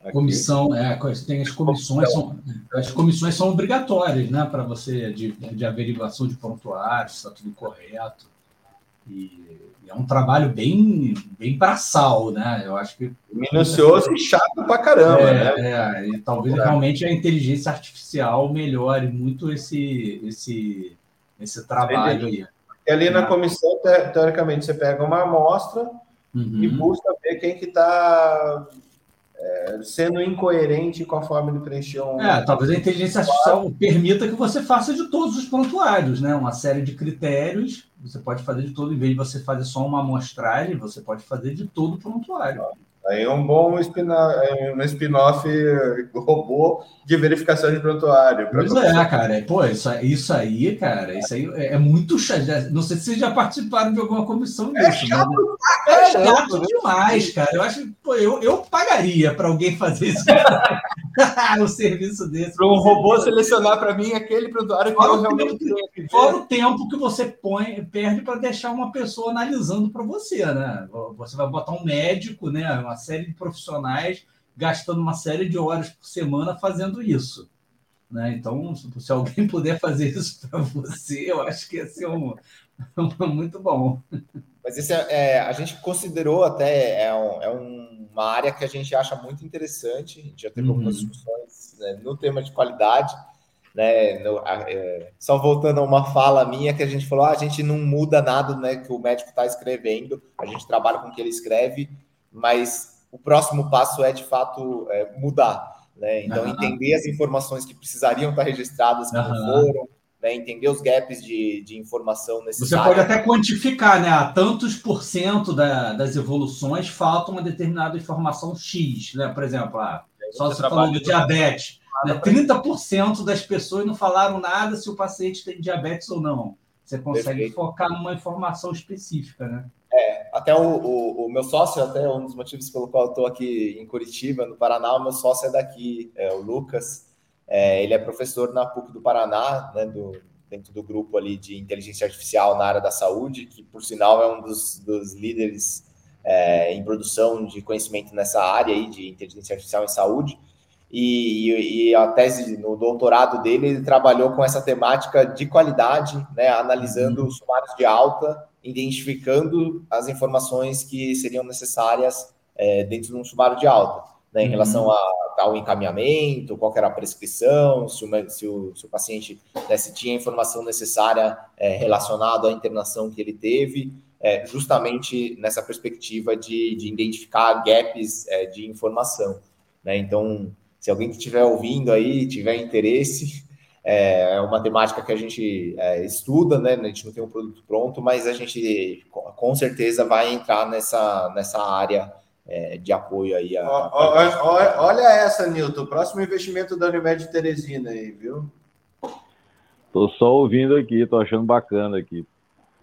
Aqui. Comissão, é, tem as comissões, são, as comissões são obrigatórias, né, para você, de, de averiguação de prontuário, se está tudo correto. E é um trabalho bem, bem braçal, né? Eu acho que. Minucioso e chato pra caramba, é, né? É, e talvez é. realmente a inteligência artificial melhore muito esse, esse, esse trabalho aí. E ali na comissão, teoricamente, você pega uma amostra uhum. e busca ver quem que está é, sendo incoerente com a forma de preencher um. É, talvez a inteligência artificial permita que você faça de todos os prontuários, né? Uma série de critérios. Você pode fazer de todo, em vez de você fazer só uma amostragem, você pode fazer de todo o prontuário. Aí um bom spin-off robô de verificação de prontuário. Pois é, cara. Pô, isso, isso aí, cara, isso aí é, é muito chato. Não sei se vocês já participaram de alguma comissão é disso. Chato, mas é chato né? demais, cara. Eu acho que pô, eu, eu pagaria para alguém fazer isso. o [laughs] serviço desse. Para um robô selecionar para mim aquele prontuário que eu realmente que. Fora o tempo que você põe, perde para deixar uma pessoa analisando para você, né? Você vai botar um médico, né? Uma série de profissionais gastando uma série de horas por semana fazendo isso. Né? Então, se alguém [laughs] puder fazer isso para você, eu acho que ia ser um, um [laughs] muito bom. Mas esse é, é, a gente considerou até é, um, é, uma área que a gente acha muito interessante. A gente já teve uhum. algumas discussões né, no tema de qualidade. Né, no, é, só voltando a uma fala minha que a gente falou, ah, a gente não muda nada né, que o médico está escrevendo, a gente trabalha com o que ele escreve, mas o próximo passo é de fato é, mudar, né? Então, uhum. entender as informações que precisariam estar registradas, que uhum. não foram, né? entender os gaps de, de informação necessária. Você pode até quantificar, né? A tantos por cento da, das evoluções falta uma determinada informação X, né? Por exemplo, ah, só você falou do diabetes. Né? 30% das pessoas não falaram nada se o paciente tem diabetes ou não. Você consegue Perfeito. focar numa informação específica, né? Até o, o, o, meu sócio, até um dos motivos pelo qual eu estou aqui em Curitiba, no Paraná, o meu sócio é daqui, é o Lucas. É, ele é professor na PUC do Paraná, né, do, dentro do grupo ali de inteligência artificial na área da saúde, que por sinal é um dos, dos líderes é, em produção de conhecimento nessa área aí de inteligência artificial em saúde. E, e, e, a tese no doutorado dele, ele trabalhou com essa temática de qualidade, né, analisando uhum. os sumários de alta identificando as informações que seriam necessárias é, dentro de um sumário de alta, né, em uhum. relação a, ao encaminhamento, qual era a prescrição, se o, se o, se o paciente né, se tinha a informação necessária é, relacionada à internação que ele teve, é, justamente nessa perspectiva de, de identificar gaps é, de informação. Né? Então, se alguém que estiver ouvindo aí tiver interesse, é, é uma temática que a gente é, estuda, né? A gente não tem um produto pronto, mas a gente com certeza vai entrar nessa, nessa área é, de apoio aí. A, olha, olha, olha essa, Nilton. Próximo investimento da Unimed Teresina aí, viu? Tô só ouvindo aqui, tô achando bacana aqui.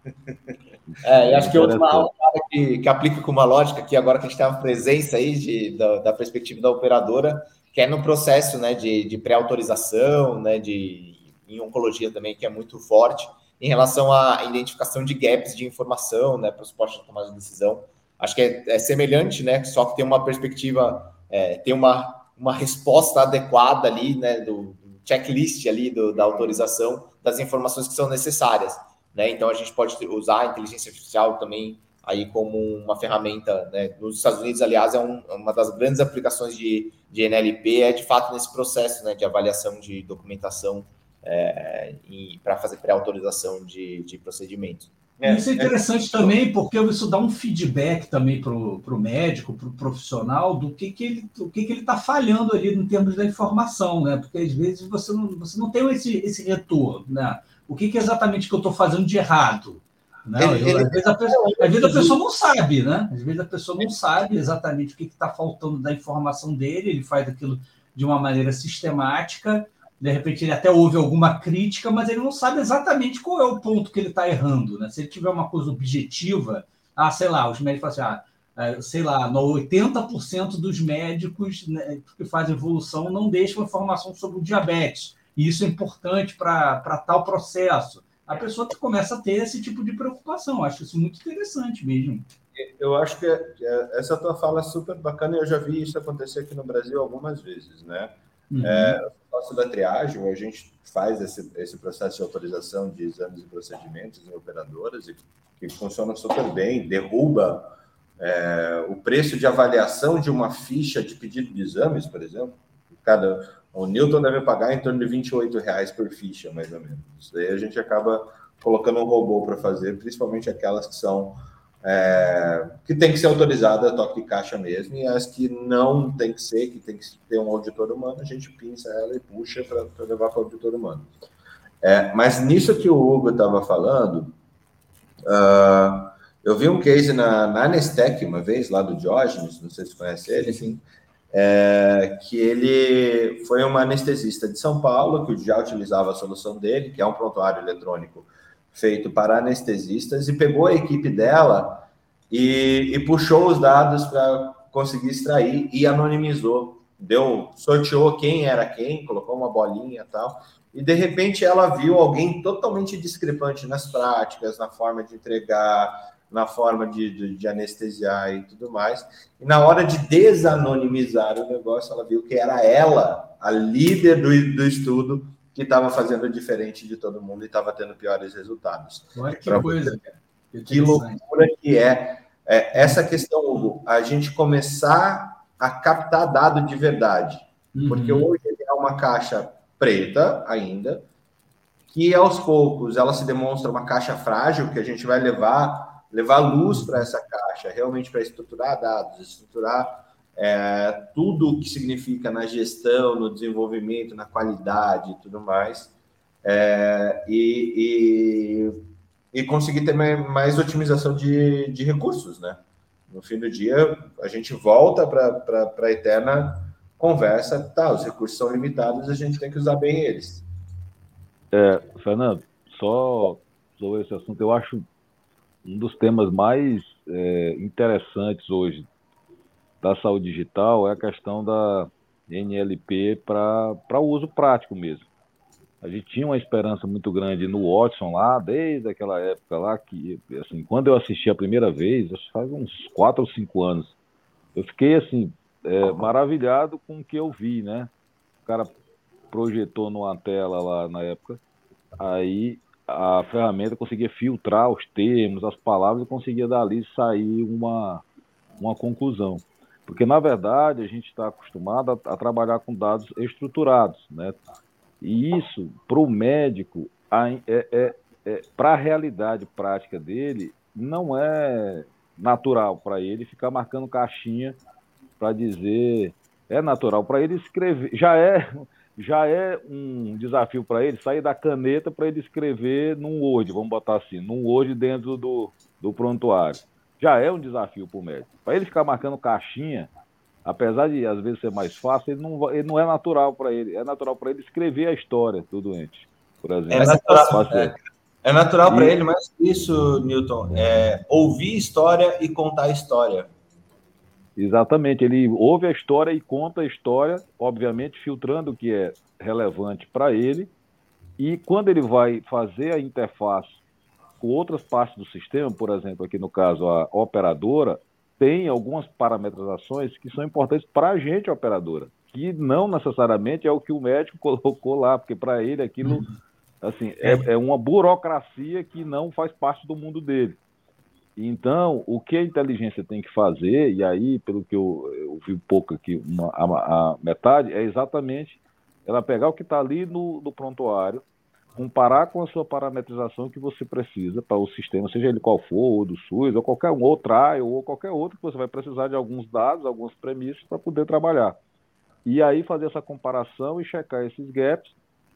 [laughs] É, e acho que outra aula que, que aplica com uma lógica que agora que a gente tem uma presença aí de, da, da perspectiva da operadora, que é no processo né, de, de pré-autorização, né, de, em oncologia também, que é muito forte, em relação à identificação de gaps de informação né, para os postos de tomada de decisão. Acho que é, é, semelhante, né, só que tem uma perspectiva, é, tem uma, uma resposta adequada ali, né, do, do checklist ali do, da autorização das informações que são necessárias. Né? Então, a gente pode usar a inteligência artificial também aí como uma ferramenta, né? Nos Estados Unidos, aliás, é um, uma das grandes aplicações de, de NLP, é de fato nesse processo, né, de avaliação de documentação é, para fazer pré-autorização de, de procedimentos. É, isso é interessante é... também, porque isso dá um feedback também para o médico, para o profissional, do que, que ele que, que ele está falhando ali em termos da informação, né? Porque às vezes você não, você não tem esse, esse retorno, né? O que, que exatamente que eu estou fazendo de errado? Não, ele, eu, ele, às, vezes a pessoa, às vezes a pessoa não sabe, né? Às vezes a pessoa não sabe exatamente o que está faltando da informação dele, ele faz aquilo de uma maneira sistemática, de repente ele até ouve alguma crítica, mas ele não sabe exatamente qual é o ponto que ele está errando, né? Se ele tiver uma coisa objetiva, ah, sei lá, os médicos falam assim, ah, é, sei lá, 80% dos médicos né, que fazem evolução não deixam informação sobre o diabetes, e isso é importante para tal processo a pessoa começa a ter esse tipo de preocupação. Acho isso muito interessante mesmo. Eu acho que essa tua fala é super bacana e eu já vi isso acontecer aqui no Brasil algumas vezes, né? Uhum. É, no da triagem, a gente faz esse, esse processo de autorização de exames e procedimentos em operadoras e que funciona super bem, derruba é, o preço de avaliação de uma ficha de pedido de exames, por exemplo. Cada, o Newton deve pagar em torno de 28 reais por ficha, mais ou menos. Isso aí a gente acaba colocando um robô para fazer, principalmente aquelas que são é, que tem que ser autorizada a toque de caixa mesmo, e as que não tem que ser, que tem que ter um auditor humano, a gente pinça ela e puxa para levar para o auditor humano. É, mas nisso que o Hugo estava falando, uh, eu vi um case na, na Anestec uma vez, lá do Diógenes, não sei se conhece ele, sim é, que ele foi uma anestesista de São Paulo, que já utilizava a solução dele, que é um prontuário eletrônico feito para anestesistas, e pegou a equipe dela e, e puxou os dados para conseguir extrair e anonimizou. Deu, sorteou quem era quem, colocou uma bolinha e tal, e de repente ela viu alguém totalmente discrepante nas práticas, na forma de entregar, na forma de, de, de, anestesiar e tudo mais. E na hora de desanonimizar o negócio, ela viu que era ela, a líder do, do estudo, que estava fazendo diferente de todo mundo e estava tendo piores resultados. Olha que pra coisa. Que, que loucura que é, é, essa questão, Hugo, a gente começar a captar dado de verdade. Uhum. Porque hoje é uma caixa preta ainda, que aos poucos ela se demonstra uma caixa frágil, que a gente vai levar levar luz para essa caixa, realmente para estruturar dados, estruturar é, tudo o que significa na gestão, no desenvolvimento, na qualidade e tudo mais, é, e, e, e, conseguir ter mais otimização de, de recursos, né? No fim do dia, a gente volta para a eterna conversa, tá, os recursos são limitados, a gente tem que usar bem eles. É, Fernando, só sobre esse assunto, eu acho um dos temas mais é, interessantes hoje da saúde digital é a questão da NLP para uso prático mesmo. A gente tinha uma esperança muito grande no Watson lá, desde aquela época lá, que, assim, quando eu assisti a primeira vez, acho que faz uns quatro ou cinco anos, eu fiquei, assim, é, maravilhado com o que eu vi, né? O cara projetou numa tela lá na época, aí a ferramenta conseguia filtrar os termos, as palavras e conseguia dali sair uma, uma conclusão. Porque, na verdade, a gente está acostumado a, a, trabalhar com dados estruturados, né? E isso, para o médico, é, é, é para a realidade prática dele, não é natural para ele ficar marcando caixinha para dizer é natural para ele escrever já é já é um desafio para ele sair da caneta para ele escrever num Word vamos botar assim num Word dentro do, do prontuário. Já é um desafio para o médico. Para ele ficar marcando caixinha apesar de às vezes ser mais fácil ele não ele não é natural para ele. É natural para ele escrever a história do doente por exemplo. É natural, é, é natural para ele, mas isso, Newton, é ouvir história e contar história. Exatamente, ele ouve a história e conta a história, obviamente filtrando o que é relevante para ele, e quando ele vai fazer a interface com outras partes do sistema, por exemplo, aqui no caso a operadora, tem algumas parametrizações que são importantes para a gente, operadora, que não necessariamente é o que o médico [laughs] colocou lá, porque para ele aquilo. Uhum Assim, é, é uma burocracia que não faz parte do mundo dele. Então, o que a inteligência tem que fazer, e aí, pelo que eu, eu vi pouco aqui, uma, a, a, metade, é exatamente ela pegar o que está ali no, no, prontuário, comparar com a sua parametrização que você precisa para o sistema, seja ele qual for, ou do SUS, ou qualquer um, ou trial, ou qualquer outro, que você vai precisar de alguns dados, algumas premissas para poder trabalhar. E aí fazer essa comparação e checar esses gaps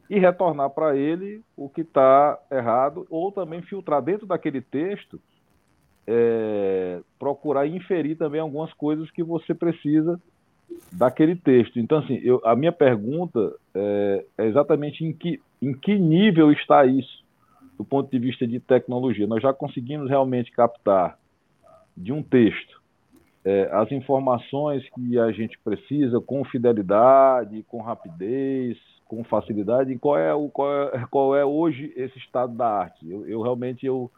e retornar para ele o que está errado, ou também filtrar dentro daquele texto, é, procurar inferir também algumas coisas que você precisa daquele texto. Então, assim, eu, a minha pergunta é, é exatamente em que, em que nível está isso, do ponto de vista de tecnologia. Nós já conseguimos realmente captar de um texto é, as informações que a gente precisa com fidelidade, com rapidez, com facilidade. qual é, o, qual, é, qual é hoje esse estado da arte? Eu, eu realmente eu,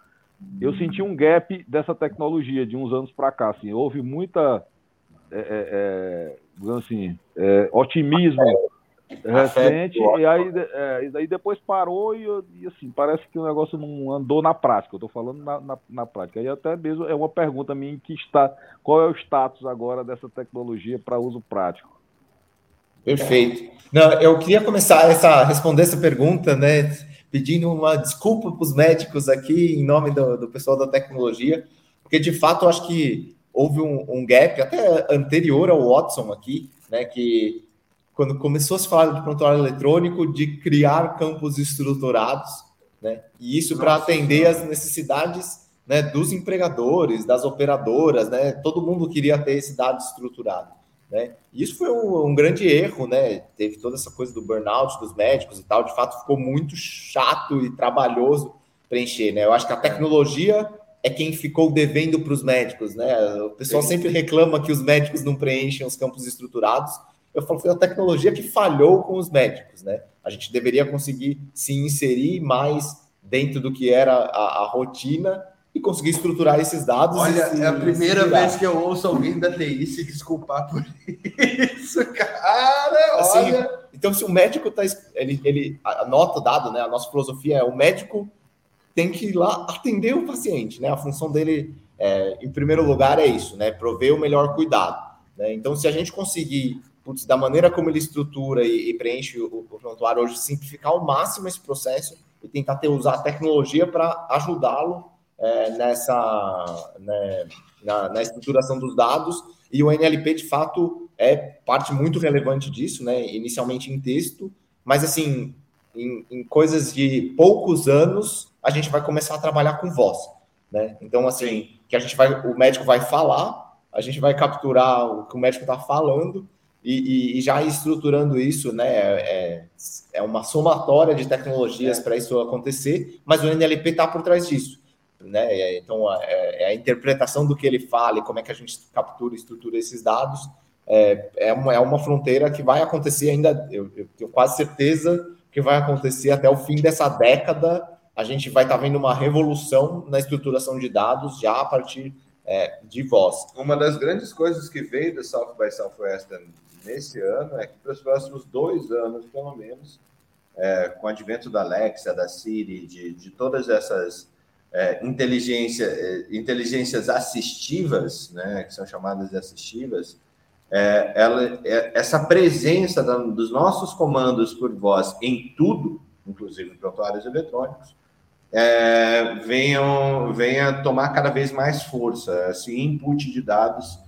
eu senti um gap dessa tecnologia de uns anos para cá. Assim, houve muita é, é, é assim, é, otimismo recente e aí, é, e aí depois parou e, e, assim parece que o negócio não andou na prática. Eu estou falando na, na, na, prática. E até mesmo é uma pergunta minha que está qual é o status agora dessa tecnologia para uso prático? Perfeito. Não, eu queria começar essa responder essa pergunta, né? Pedindo uma desculpa para os médicos aqui em nome do, do, pessoal da tecnologia, porque de fato eu acho que houve um, um, gap até anterior ao Watson aqui, né? Que quando começou a se falar de prontuário eletrônico, de criar campos estruturados, né? E isso para atender as necessidades né, dos empregadores, das operadoras, né? Todo mundo queria ter esse dado estruturado. Né? Isso foi um, um, grande erro, né? Teve toda essa coisa do burnout dos médicos e tal. De fato, ficou muito chato e trabalhoso preencher, né? Eu acho que a tecnologia é quem ficou devendo para os médicos, né? O pessoal Sim. sempre reclama que os médicos não preenchem os campos estruturados. Eu falo, foi a tecnologia que falhou com os médicos, né? A gente deveria conseguir se inserir mais dentro do que era a, a rotina e conseguir estruturar esses dados. Olha, é a primeira vez que eu ouço alguém da TI se desculpar por isso, cara. Assim, olha. Então, se o médico está. Ele, ele anota o dado, né? A nossa filosofia é o médico tem que ir lá atender o paciente, né? A função dele, é, em primeiro lugar, é isso, né? Prover o melhor cuidado. Né? Então, se a gente conseguir, putz, da maneira como ele estrutura e, e preenche o, o prontuário hoje, simplificar ao máximo esse processo e tentar ter, usar a tecnologia para ajudá-lo é, nessa né, na, na, estruturação dos dados e o NLP de fato é parte muito relevante disso, né? Inicialmente em texto, mas assim em, em coisas de poucos anos a gente vai começar a trabalhar com voz, né? Então assim que a gente vai o médico vai falar, a gente vai capturar o que o médico está falando e, e, e, já estruturando isso, né, é, é uma somatória de tecnologias é. para isso acontecer, mas o NLP está por trás disso né? Então, é, é, a interpretação do que ele fala e como é que a gente captura e estrutura esses dados é, é, uma, é uma fronteira que vai acontecer ainda, eu, eu tenho quase certeza que vai acontecer até o fim dessa década. A gente vai estar tá vendo uma revolução na estruturação de dados já a partir é, de voz. Uma das grandes coisas que veio do South by Southwest nesse ano é que para os próximos dois anos, pelo menos, é, com o advento da Alexa, da Siri, de, de todas essas é, inteligência, é, inteligências assistivas, né, que são chamadas de assistivas, é, ela, é, essa presença da, dos nossos comandos por voz em tudo, inclusive em prontuários eletrônicos, é, venham, venha tomar cada vez mais força, assim, input de dados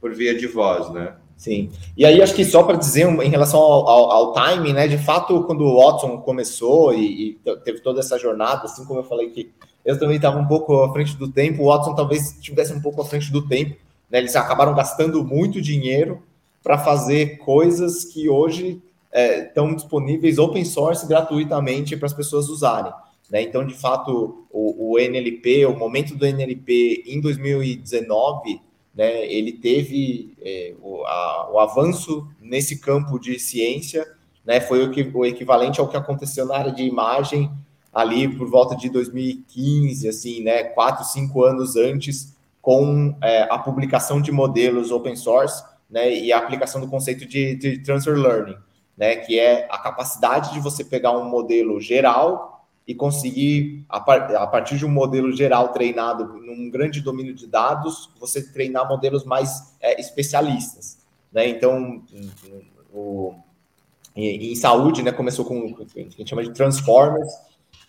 por via de voz, né? Sim. E aí, acho que só para dizer em relação ao, ao, ao timing, né? De fato, quando o Watson começou e, e, teve toda essa jornada, assim como eu falei que eu também estava um pouco à frente do tempo, o Watson talvez estivesse um pouco à frente do tempo, né? Eles acabaram gastando muito dinheiro para fazer coisas que hoje é, estão disponíveis open source gratuitamente para as pessoas usarem. Né? Então, de fato, o, o NLP, o momento do NLP em 2019 né, ele teve é, o, a, o, avanço nesse campo de ciência, né, foi o, que, o, equivalente ao que aconteceu na área de imagem ali por volta de 2015, assim, né, quatro, cinco anos antes, com é, a publicação de modelos open source, né, e a aplicação do conceito de, de transfer learning, né, que é a capacidade de você pegar um modelo geral e conseguir, a, par, a, partir de um modelo geral treinado num grande domínio de dados, você treinar modelos mais é, especialistas. Né? Então, o, em, em, saúde, né, começou com o que a gente chama de Transformers,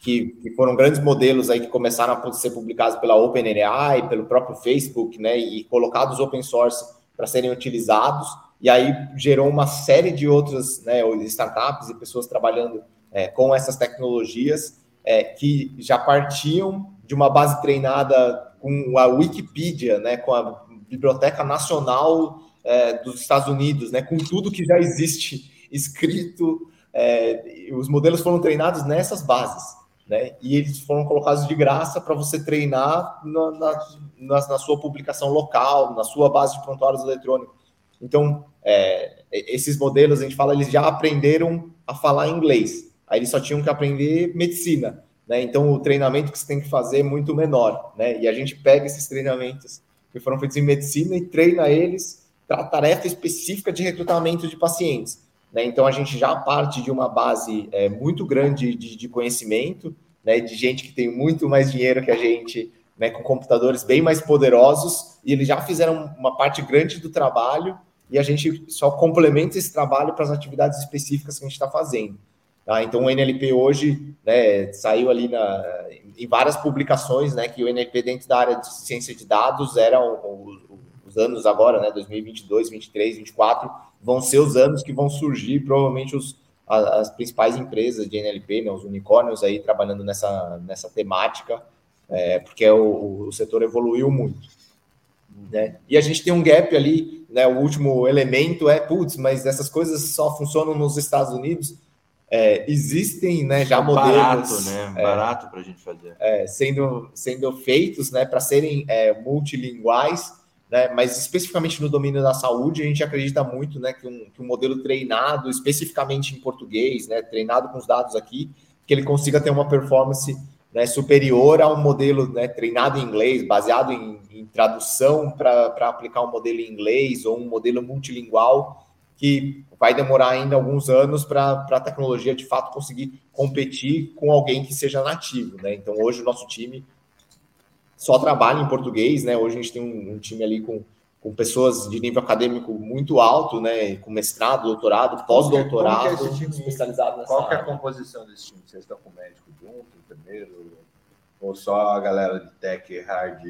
que, que, foram grandes modelos aí que começaram a ser publicados pela OpenAI, pelo próprio Facebook, né, e colocados open source para serem utilizados, e aí gerou uma série de outras né, startups e pessoas trabalhando é, com essas tecnologias é, que já partiam de uma base treinada com a Wikipedia, né, com a Biblioteca Nacional é, dos Estados Unidos, né, com tudo que já existe escrito. É, os modelos foram treinados nessas bases, né, e eles foram colocados de graça para você treinar na, na, na, sua publicação local, na sua base de prontuários eletrônicos. Então, é, esses modelos, a gente fala, eles já aprenderam a falar inglês. Aí eles só tinham que aprender medicina, né? Então o treinamento que você tem que fazer é muito menor, né? E a gente pega esses treinamentos que foram feitos em medicina e treina eles para tarefa específica de recrutamento de pacientes. Né? Então a gente já parte de uma base é, muito grande de, de conhecimento, né? De gente que tem muito mais dinheiro que a gente, né? Com computadores bem mais poderosos e eles já fizeram uma parte grande do trabalho e a gente só complementa esse trabalho para as atividades específicas que a gente está fazendo. Tá? Então, o NLP hoje né, saiu ali na, em várias publicações, né, que o NLP dentro da área de ciência de dados eram os, os anos agora, né, 2022, 2023, 2024, vão ser os anos que vão surgir provavelmente os, as, principais empresas de NLP, né, os unicórnios aí trabalhando nessa, nessa temática, é, porque o, o setor evoluiu muito. Né? E a gente tem um gap ali, né, o último elemento é, putz, mas essas coisas só funcionam nos Estados Unidos, é, existem né, já modelos barato, né? É, barato para a gente fazer, é, sendo sendo feitos, né, para serem é, multilinguais, né? Mas especificamente no domínio da saúde, a gente acredita muito, né, que um, que um modelo treinado especificamente em português, né, treinado com os dados aqui, que ele consiga ter uma performance né, superior a um modelo né, treinado em inglês, baseado em, em tradução para aplicar um modelo em inglês ou um modelo multilingual que vai demorar ainda alguns anos para a tecnologia de fato conseguir competir com alguém que seja nativo, né? Então hoje o nosso time só trabalha em português, né? Hoje a gente tem um, um time ali com, com pessoas de nível acadêmico muito alto, né? Com mestrado, doutorado, pós-doutorado, é, é especializado nessa Qual é a composição desse time? Vocês estão com médico junto, enfermeiro? Ou só a galera de tech, hard,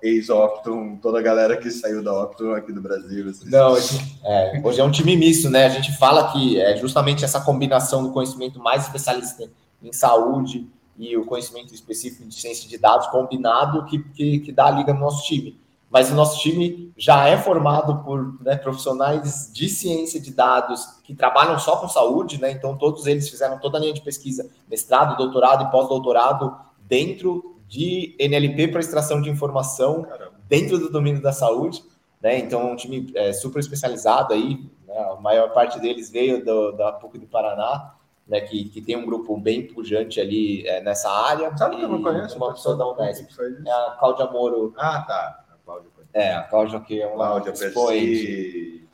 ex-Optum, toda a galera que saiu da Optum aqui do Brasil? Assim. Não, é, hoje é um time misto, né? A gente fala que é justamente essa combinação do conhecimento mais especialista em saúde e o conhecimento específico de ciência de dados combinado que, que, que dá a liga no nosso time. Mas o nosso time já é formado por né, profissionais de ciência de dados que trabalham só com saúde, né? Então todos eles fizeram toda a linha de pesquisa, mestrado, doutorado e pós-doutorado dentro de NLP para extração de informação Caramba. dentro do domínio da saúde. Né? Então, é um time é, super especializado aí. Né? A maior parte deles veio do, da PUC do Paraná, né? que, que tem um grupo bem pujante ali é, nessa área. Sabe que eu não conheço? Uma pessoa da Unesp. É a Cláudia Moro. Ah, tá. A Cláudia. É, a Cláudia que é uma Cláudia expoente.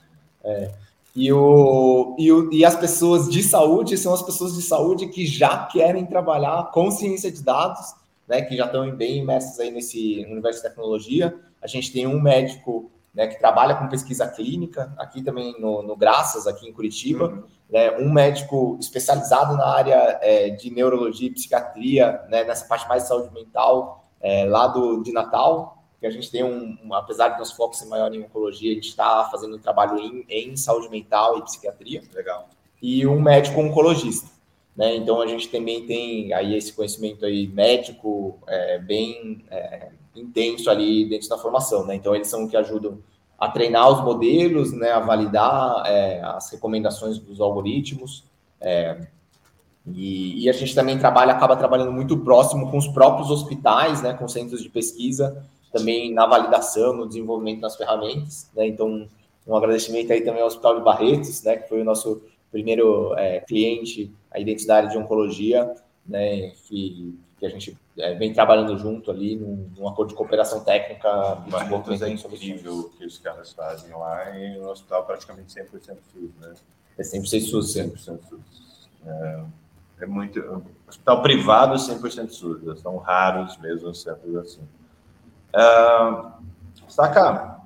É. E, o, e, o, e as pessoas de saúde são as pessoas de saúde que já querem trabalhar com ciência de dados, né, que já estão bem imersas aí nesse universo de tecnologia. A gente tem um médico né, que trabalha com pesquisa clínica, aqui também no, no Graças, aqui em Curitiba, uhum. né, um médico especializado na área é, de neurologia e psiquiatria, né, nessa parte mais de saúde mental, é, lá do, de Natal, que a gente tem um, um apesar de nosso foco ser maior em oncologia, a gente está fazendo um trabalho em, em saúde mental e psiquiatria. Legal. E um médico oncologista. Né? Então a gente também tem aí esse conhecimento aí médico é, bem é, intenso ali dentro da formação, né? Então eles são que ajudam a treinar os modelos, né? A validar é, as recomendações dos algoritmos. É, e, e, a gente também trabalha, acaba trabalhando muito próximo com os próprios hospitais, né? Com centros de pesquisa, também na validação, no desenvolvimento das ferramentas, né? Então um agradecimento aí também ao Hospital de Barretos, né? Que foi o nosso primeiro é, cliente a identidade de oncologia, né, que, que a gente é, vem trabalhando junto ali num, num, acordo de cooperação técnica. Barretos é incrível o que os caras fazem lá e no hospital praticamente 100% SUS, né? É 100% SUS, 100% SUS. É, é muito... Hospital privado 100% SUS, são raros mesmo centros assim. Uh, saca?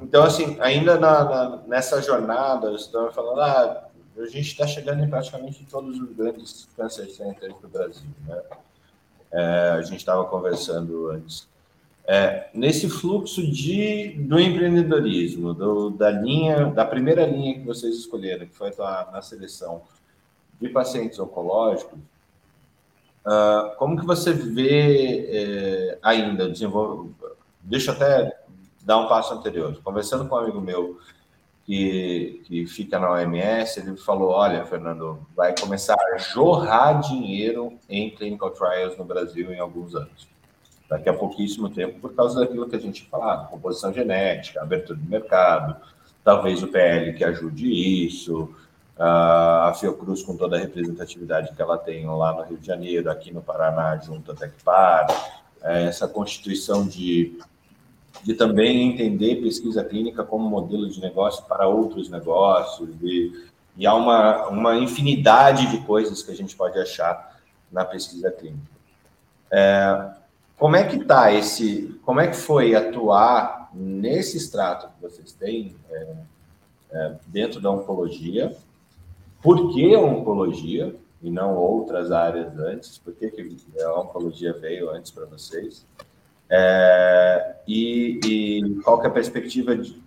Então, assim, ainda na, na, nessa jornada, estava falando, ah, a gente está chegando em praticamente todos os grandes cancer centers do Brasil, né? É, a gente estava conversando antes. É, nesse fluxo de, do empreendedorismo, do, da linha, da primeira linha que vocês escolheram, que foi a, na seleção de pacientes oncológicos, uh, como que você vê é, ainda desenvolver? Deixa eu até dar um passo anterior. Conversando com um amigo meu que, que fica na OMS, ele falou: Olha, Fernando, vai começar a jorrar dinheiro em clinical trials no Brasil em alguns anos. Daqui a pouquíssimo tempo, por causa daquilo que a gente falava, composição genética, abertura de mercado, talvez o PL que ajude isso, a Fiocruz com toda a representatividade que ela tem lá no Rio de Janeiro, aqui no Paraná, junto à Tecpar, essa constituição de de também entender pesquisa clínica como modelo de negócio para outros negócios, e, e há uma, uma infinidade de coisas que a gente pode achar na pesquisa clínica. É, como é que está esse, como é que foi atuar nesse extrato que vocês têm é, é, dentro da oncologia? Por que oncologia e não outras áreas antes? Por que, que a oncologia veio antes para vocês? É, e, e, qual que é a perspectiva de,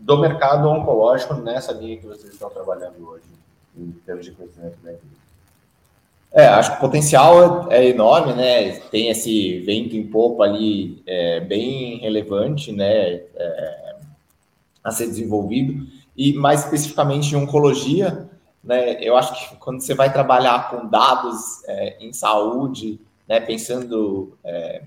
do mercado oncológico nessa linha que vocês estão trabalhando hoje, em termos de crescimento da empresa? É, acho que o potencial é, é enorme, né? Tem esse vento em popa ali é, bem relevante, né? É, a ser desenvolvido. E mais especificamente em oncologia, né? Eu acho que quando você vai trabalhar com dados é, em saúde, né? Pensando é,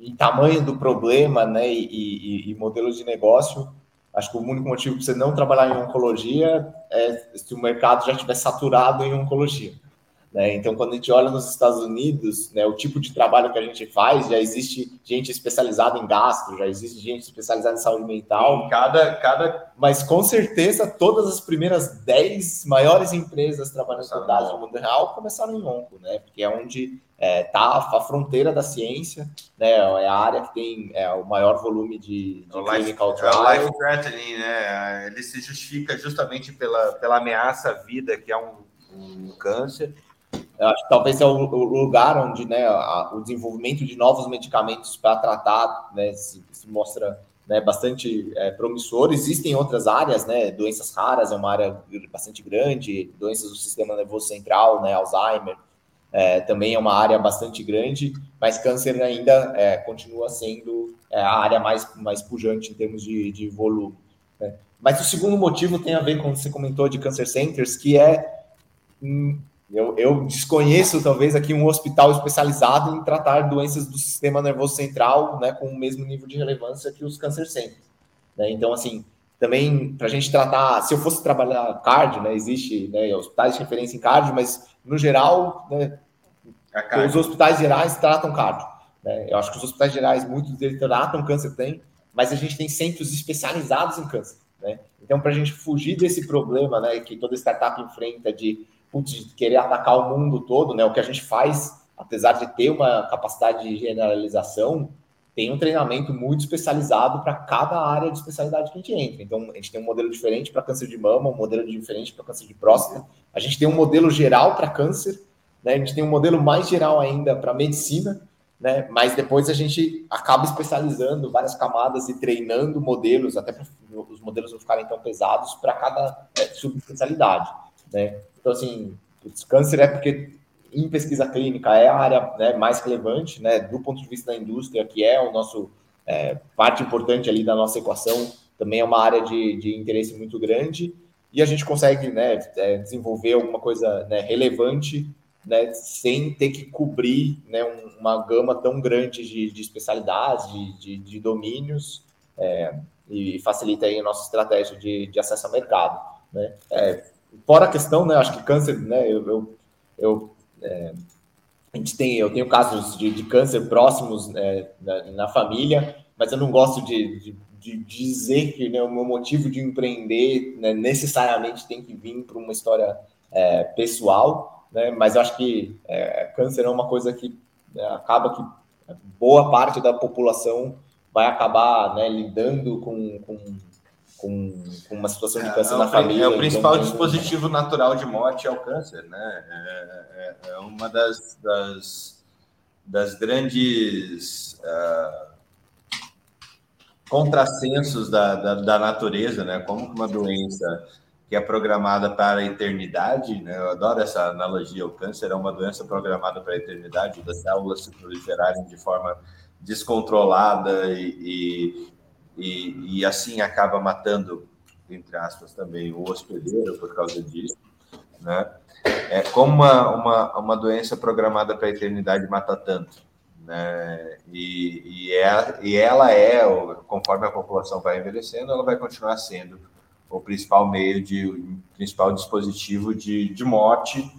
em tamanho do problema né, e, e, e modelos de negócio, acho que o único motivo para você não trabalhar em oncologia é se o mercado já estiver saturado em oncologia. Né? Então, quando a gente olha nos Estados Unidos, né, o tipo de trabalho que a gente faz, já existe gente especializada em gastro, já existe gente especializada em saúde mental. Cada, cada... Mas, com certeza, todas as primeiras 10 maiores empresas trabalhando com dados no mundo real começaram em onco, né? porque é onde está é, tá a fronteira da ciência, né? é a área que tem é, o maior volume de, de o clinical life, trial. É life threatening, né? Ele se justifica justamente pela, pela ameaça à vida, que é um, um câncer, acho que talvez é o, lugar onde né, o desenvolvimento de novos medicamentos para tratar né, se, se mostra né, bastante é, promissor. Existem outras áreas, né, doenças raras é uma área bastante grande, doenças do sistema nervoso central, né, Alzheimer, é, também é uma área bastante grande, mas câncer ainda é, continua sendo é, a área mais, mais pujante em termos de, de volume. Né? Mas o segundo motivo tem a ver com o que você comentou de cancer centers, que é hum, eu, eu, desconheço, talvez, aqui um hospital especializado em tratar doenças do sistema nervoso central, né, com o mesmo nível de relevância que os câncer centers. Né? Então, assim, também para a gente tratar, se eu fosse trabalhar cardio, né, existe né, hospitais de referência em cardio, mas no geral, né, os hospitais gerais tratam cardio. Né? Eu acho que os hospitais gerais, muitos deles tratam câncer tem, mas a gente tem centros especializados em câncer. Né? Então, para a gente fugir desse problema né, que toda startup enfrenta de putz, de querer atacar o mundo todo, né? O que a gente faz, apesar de ter uma capacidade de generalização, tem um treinamento muito especializado para cada área de especialidade que a gente entra. Então, a gente tem um modelo diferente para câncer de mama, um modelo diferente para câncer de próstata. A gente tem um modelo geral para câncer, né? a gente tem um modelo mais geral ainda para medicina, né? mas depois a gente acaba especializando várias camadas e treinando modelos, até para os modelos não ficarem tão pesados, para cada é, subespecialidade. Né? Então, assim, câncer é porque em pesquisa clínica é a área né, mais relevante, né, do ponto de vista da indústria, que é o nosso é, parte importante ali da nossa equação, também é uma área de, de interesse muito grande e a gente consegue né, é, desenvolver alguma coisa né, relevante né, sem ter que cobrir né, uma gama tão grande de, de especialidades, de, de, de domínios é, e facilita aí a nossa estratégia de, de acesso ao mercado. Né? É, fora a questão, né, acho que câncer, né, eu, eu, eu é, a gente tem, eu tenho casos de, de câncer próximos é, na, na, família, mas eu não gosto de, de, de dizer que né, o meu motivo de empreender né, necessariamente tem que vir para uma história é, pessoal, né, mas acho que é, câncer é uma coisa que é, acaba que boa parte da população vai acabar né, lidando com, com com, com uma situação de é, câncer é, na família. É o principal então, dispositivo natural de morte é o câncer, né? É, é, é uma das, das, das grandes uh, contrassensos da, da, da, natureza, né? Como uma doença que é programada para a eternidade, né? Eu adoro essa analogia. O câncer é uma doença programada para a eternidade, das células se proliferarem de forma descontrolada e, e, e assim acaba matando, entre aspas, também o hospedeiro por causa disso, né? É como uma, uma, uma doença programada para a eternidade mata tanto, né? E, e, é, e ela é, conforme a população vai envelhecendo, ela vai continuar sendo o principal meio de, o principal dispositivo de, de morte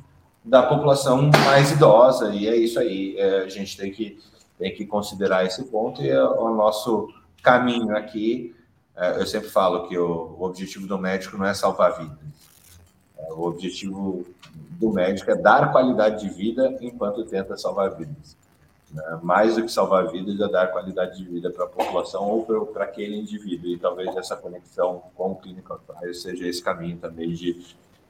da população mais idosa, e é isso aí. É, a gente tem que, tem que considerar esse ponto, e é o nosso caminho aqui, é, eu sempre falo que o, objetivo do médico não é salvar vidas. É, o objetivo do médico é dar qualidade de vida enquanto tenta salvar vidas. Né? Mais do que salvar vidas é dar qualidade de vida para a população ou para aquele indivíduo. E talvez essa conexão com o clinical trial seja esse caminho também de,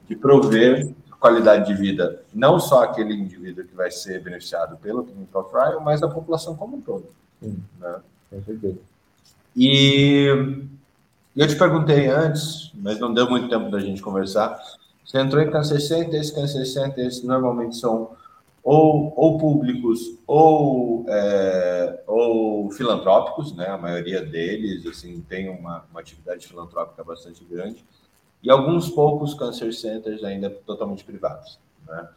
de prover qualidade de vida, não só aquele indivíduo que vai ser beneficiado pelo clinical trial, mas a população como um todo. Sim, né? Com certeza. E eu te perguntei antes, mas não deu muito tempo da gente conversar. Você entrou em câncer center, esses câncer centers normalmente são ou, ou públicos ou, é, ou filantrópicos, né? A maioria deles assim tem uma, uma atividade filantrópica bastante grande e alguns poucos câncer centers ainda totalmente privados, né?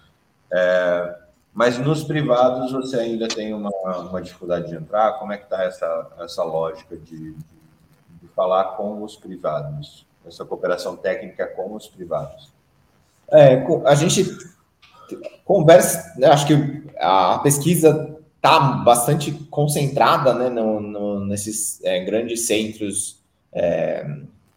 É, mas nos privados você ainda tem uma, uma dificuldade de entrar? Como é que está essa, essa lógica de, de, de, falar com os privados? Essa cooperação técnica com os privados? É, a gente conversa, né, acho que a pesquisa está bastante concentrada né, no, no nesses é, grandes centros é,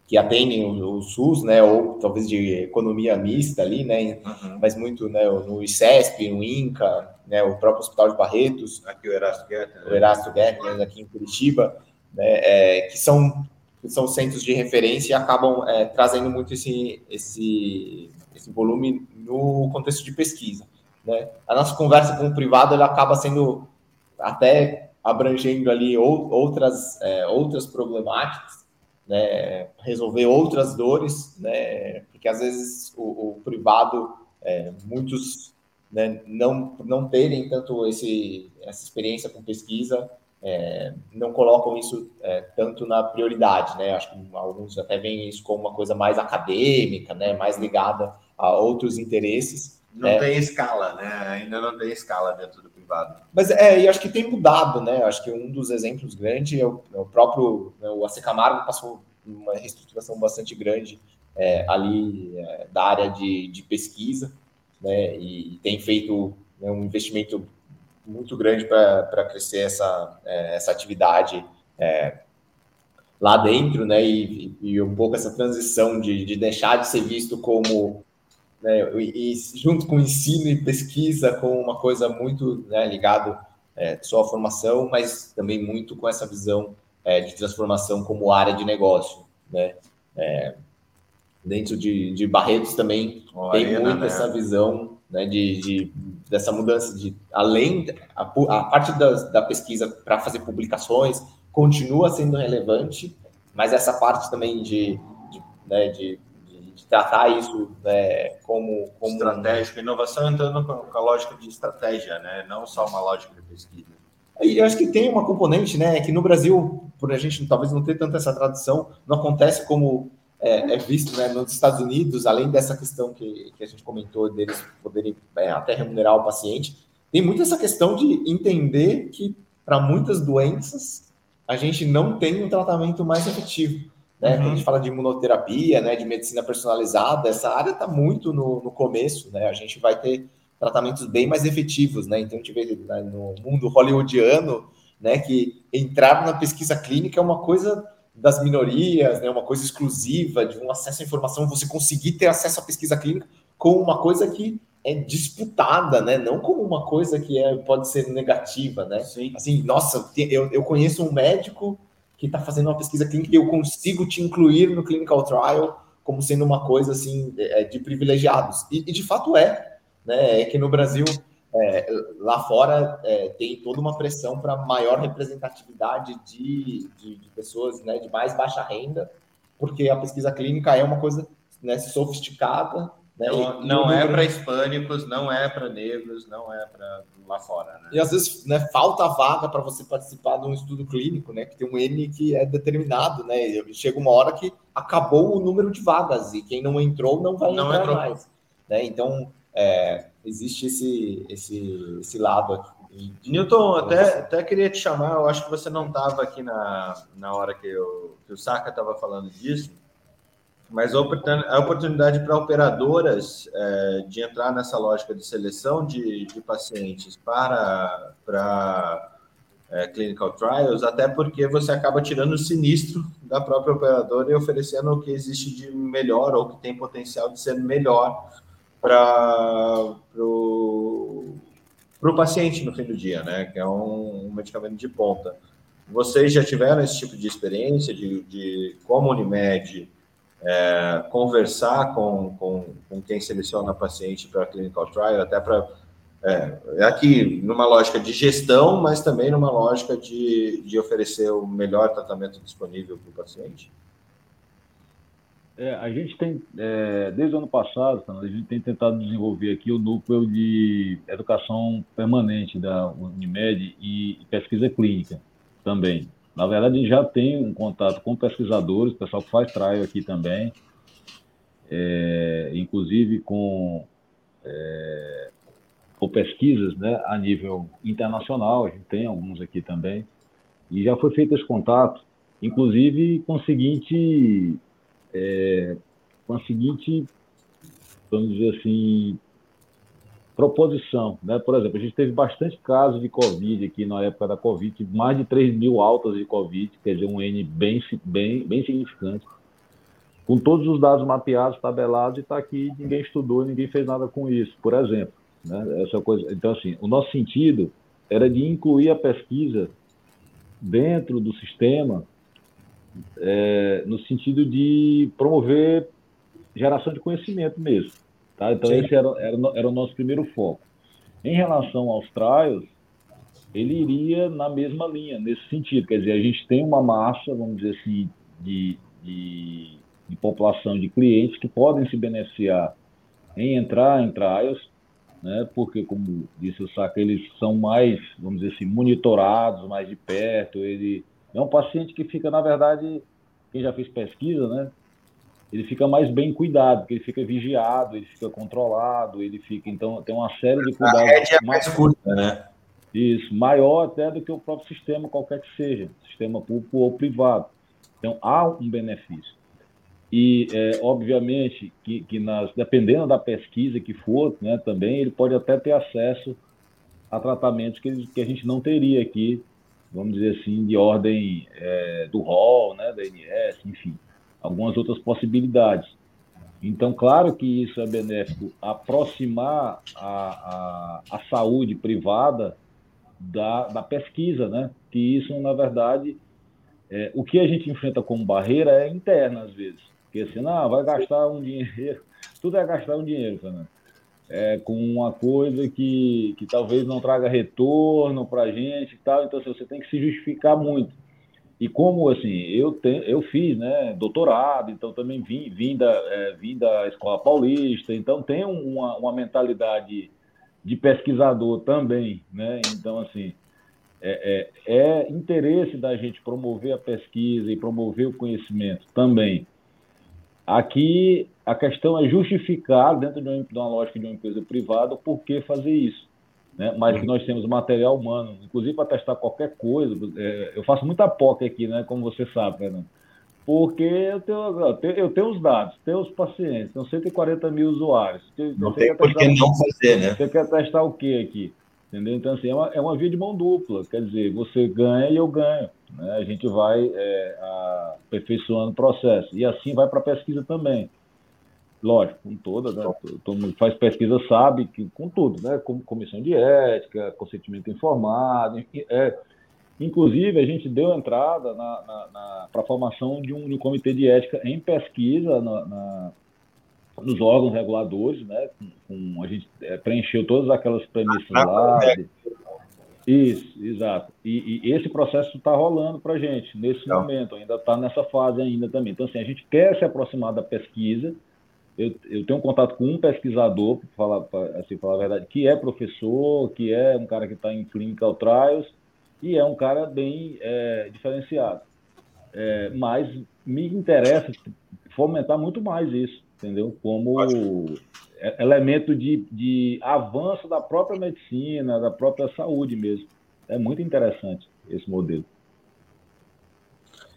que atendem o, o, SUS, né, ou talvez de economia mista ali, né, uhum. mas muito né, no ICESP, no INCA, né, o próprio Hospital de Barretos, aqui o Erasto Guetter, o Erasto Guetter aqui em Curitiba, né, é, que são que são centros de referência e acabam é, trazendo muito esse, esse, esse volume no contexto de pesquisa. Né? A nossa conversa com o privado ela acaba sendo até abrangendo ali ou, outras, é, outras problemáticas, né, resolver outras dores, né, porque às vezes o, o privado, é, muitos né, não, não terem tanto esse, essa experiência com pesquisa, é, não colocam isso é, tanto na prioridade, né? Acho que alguns até veem isso como uma coisa mais acadêmica, né? Mais ligada a outros interesses. Não né? tem escala, né? Ainda não tem escala dentro do privado. Mas é, e acho que tem mudado, né? Acho que um dos exemplos grandes é o, é o próprio né, o AC Camargo passou uma reestruturação bastante grande é, ali é, da área de, de pesquisa, né? E, e tem feito né, um investimento muito grande para crescer essa, é, essa atividade é, lá dentro, né? E, e, um pouco essa transição de, de deixar de ser visto como né, e, e, junto com ensino e pesquisa com uma coisa muito né, ligado é, sua formação, mas também muito com essa visão é, de transformação como área de negócio, né? É, dentro de, de Barretos também tem muito né? essa visão né, de, de, dessa mudança de além a, a parte da, da pesquisa para fazer publicações continua sendo relevante, mas essa parte também de, de, né, de, de tratar isso né, como, como estratégico, inovação entrando com a lógica de estratégia, né, não só uma lógica de pesquisa. E eu acho que tem uma componente, né, que no Brasil, por a gente talvez não ter tanta essa tradição, não acontece como é, é, visto né, nos Estados Unidos, além dessa questão que, que a gente comentou deles poderem é, até remunerar o paciente, tem muito essa questão de entender que para muitas doenças a gente não tem um tratamento mais efetivo. Né? Uhum. Quando a gente fala de imunoterapia, né, de medicina personalizada, essa área está muito no, no começo. Né? A gente vai ter tratamentos bem mais efetivos. Né? Então, a gente vê né, no mundo hollywoodiano né, que entrar na pesquisa clínica é uma coisa das minorias, né, uma coisa exclusiva, de um acesso à informação, você conseguir ter acesso à pesquisa clínica com uma coisa que é disputada, né? Não como uma coisa que é, pode ser negativa, né? Sim. Assim, nossa, eu, eu conheço um médico que está fazendo uma pesquisa clínica e eu consigo te incluir no clinical trial como sendo uma coisa assim é, de privilegiados. E, e de fato é, né? É que no Brasil é, lá fora é, tem toda uma pressão para maior representatividade de, de, de, pessoas né, de mais baixa renda, porque a pesquisa clínica é uma coisa né, sofisticada. Né, não, não é para hispânicos, não é para negros, não é para lá fora. Né? E às vezes né, falta vaga para você participar de um estudo clínico, né, que tem um N que é determinado. Né, chega uma hora que acabou o número de vagas e quem não entrou não vai não entrar entrou. mais. Né? Então, é, existe esse, esse, esse lado aqui. Newton, até, até queria te chamar, eu acho que você não estava aqui na, na hora que, eu, que o Saka estava falando disso, mas a oportunidade para operadoras é, de entrar nessa lógica de seleção de, de pacientes para, para é, clinical trials, até porque você acaba tirando o sinistro da própria operadora e oferecendo o que existe de melhor ou que tem potencial de ser melhor para o paciente no fim do dia, né? Que é um, um, medicamento de ponta. Vocês já tiveram esse tipo de experiência de, de como Unimed é, conversar com, com, com, quem seleciona paciente para clinical trial, até para é, é, aqui numa lógica de gestão, mas também numa lógica de, de oferecer o melhor tratamento disponível para o paciente? É, a gente tem, é, desde o ano passado, a gente tem tentado desenvolver aqui o núcleo de educação permanente da Unimed e pesquisa clínica também. Na verdade, já tem um contato com pesquisadores, pessoal que faz trial aqui também, é, inclusive com, é, com pesquisas né, a nível internacional, a gente tem alguns aqui também, e já foi feito esse contato, inclusive com o seguinte é, com a seguinte, vamos dizer assim, proposição. Né? Por exemplo, a gente teve bastante casos de Covid aqui na época da Covid, mais de 3 mil altas de Covid, quer dizer, um N bem, bem, bem significante. Com todos os dados mapeados, tabelados, e está aqui, ninguém estudou, ninguém fez nada com isso, por exemplo. Né? Essa coisa. Então, assim, o nosso sentido era de incluir a pesquisa dentro do sistema é, no sentido de promover geração de conhecimento mesmo. Tá? Então, Sim. esse era, era, era, o nosso primeiro foco. Em relação aos trials, ele iria na mesma linha, nesse sentido. Quer dizer, a gente tem uma massa, vamos dizer assim, de, de, de população de clientes que podem se beneficiar em entrar em trials, né? porque, como disse o Saca, eles são mais, vamos dizer assim, monitorados mais de perto, ele é um paciente que fica, na verdade, quem já fez pesquisa, né? Ele fica mais bem cuidado, porque ele fica vigiado, ele fica controlado, ele fica. Então, tem uma série de cuidados. A rede é mais curta, né? Isso, maior até do que o próprio sistema, qualquer que seja, sistema público ou privado. Então, há um benefício. E, é, obviamente, que, que nas, dependendo da pesquisa que for, né, também, ele pode até ter acesso a tratamentos que, que a gente não teria aqui vamos dizer assim, de ordem é, do rol, né, da INS, enfim, algumas outras possibilidades. Então, claro que isso é benéfico aproximar a, a, a saúde privada da, da pesquisa, né? Que isso, na verdade, é, o que a gente enfrenta como barreira é interna, às vezes. Porque assim, não, vai gastar um dinheiro, [laughs] tudo é gastar um dinheiro, Fernando. É, com uma coisa que, que talvez não traga retorno para a gente e tal, então assim, você tem que se justificar muito. E como assim, eu, te, eu fiz né, doutorado, então também vim, vim, da, é, vim da Escola Paulista, então tenho uma, uma mentalidade de pesquisador também, né? Então, assim, é, é, é, interesse da gente promover a pesquisa e promover o conhecimento também. Aqui a questão é justificar, dentro de uma, de uma lógica de uma empresa privada, por que fazer isso. Né? Mas que nós temos material humano, inclusive para testar qualquer coisa. É, eu faço muita POC aqui, né? como você sabe, Fernando. Porque eu tenho, eu tenho os dados, tenho os pacientes, tenho 140 mil usuários. Não tem por que não fazer, né? Você quer testar o que aqui? Entendeu? Então, assim, é uma, é uma via de mão dupla. Quer dizer, você ganha e eu ganho. Né? A gente vai é, aperfeiçoando o processo. E assim vai para a pesquisa também. Lógico, com toda, né? Todo mundo faz pesquisa sabe que com tudo, né? Com comissão de ética, consentimento informado, é, Inclusive, a gente deu entrada para a formação de um, de um, comitê de ética em pesquisa na, na, nos órgãos reguladores, né? Com, com, a gente é, preencheu todas aquelas premissas ah, lá. De... Isso, exato. E, e esse processo está rolando para a gente nesse então. momento, ainda está nessa fase ainda também. Então, assim, a gente quer se aproximar da pesquisa. Eu, eu tenho um contato com um pesquisador, para falar, assim, falar a verdade, que é professor, que é um cara que está em clinical trials, e é um cara bem é, diferenciado. É, mas me interessa fomentar muito mais isso entendeu? Como elemento de, de avanço da própria medicina, da própria saúde mesmo. É muito interessante esse modelo.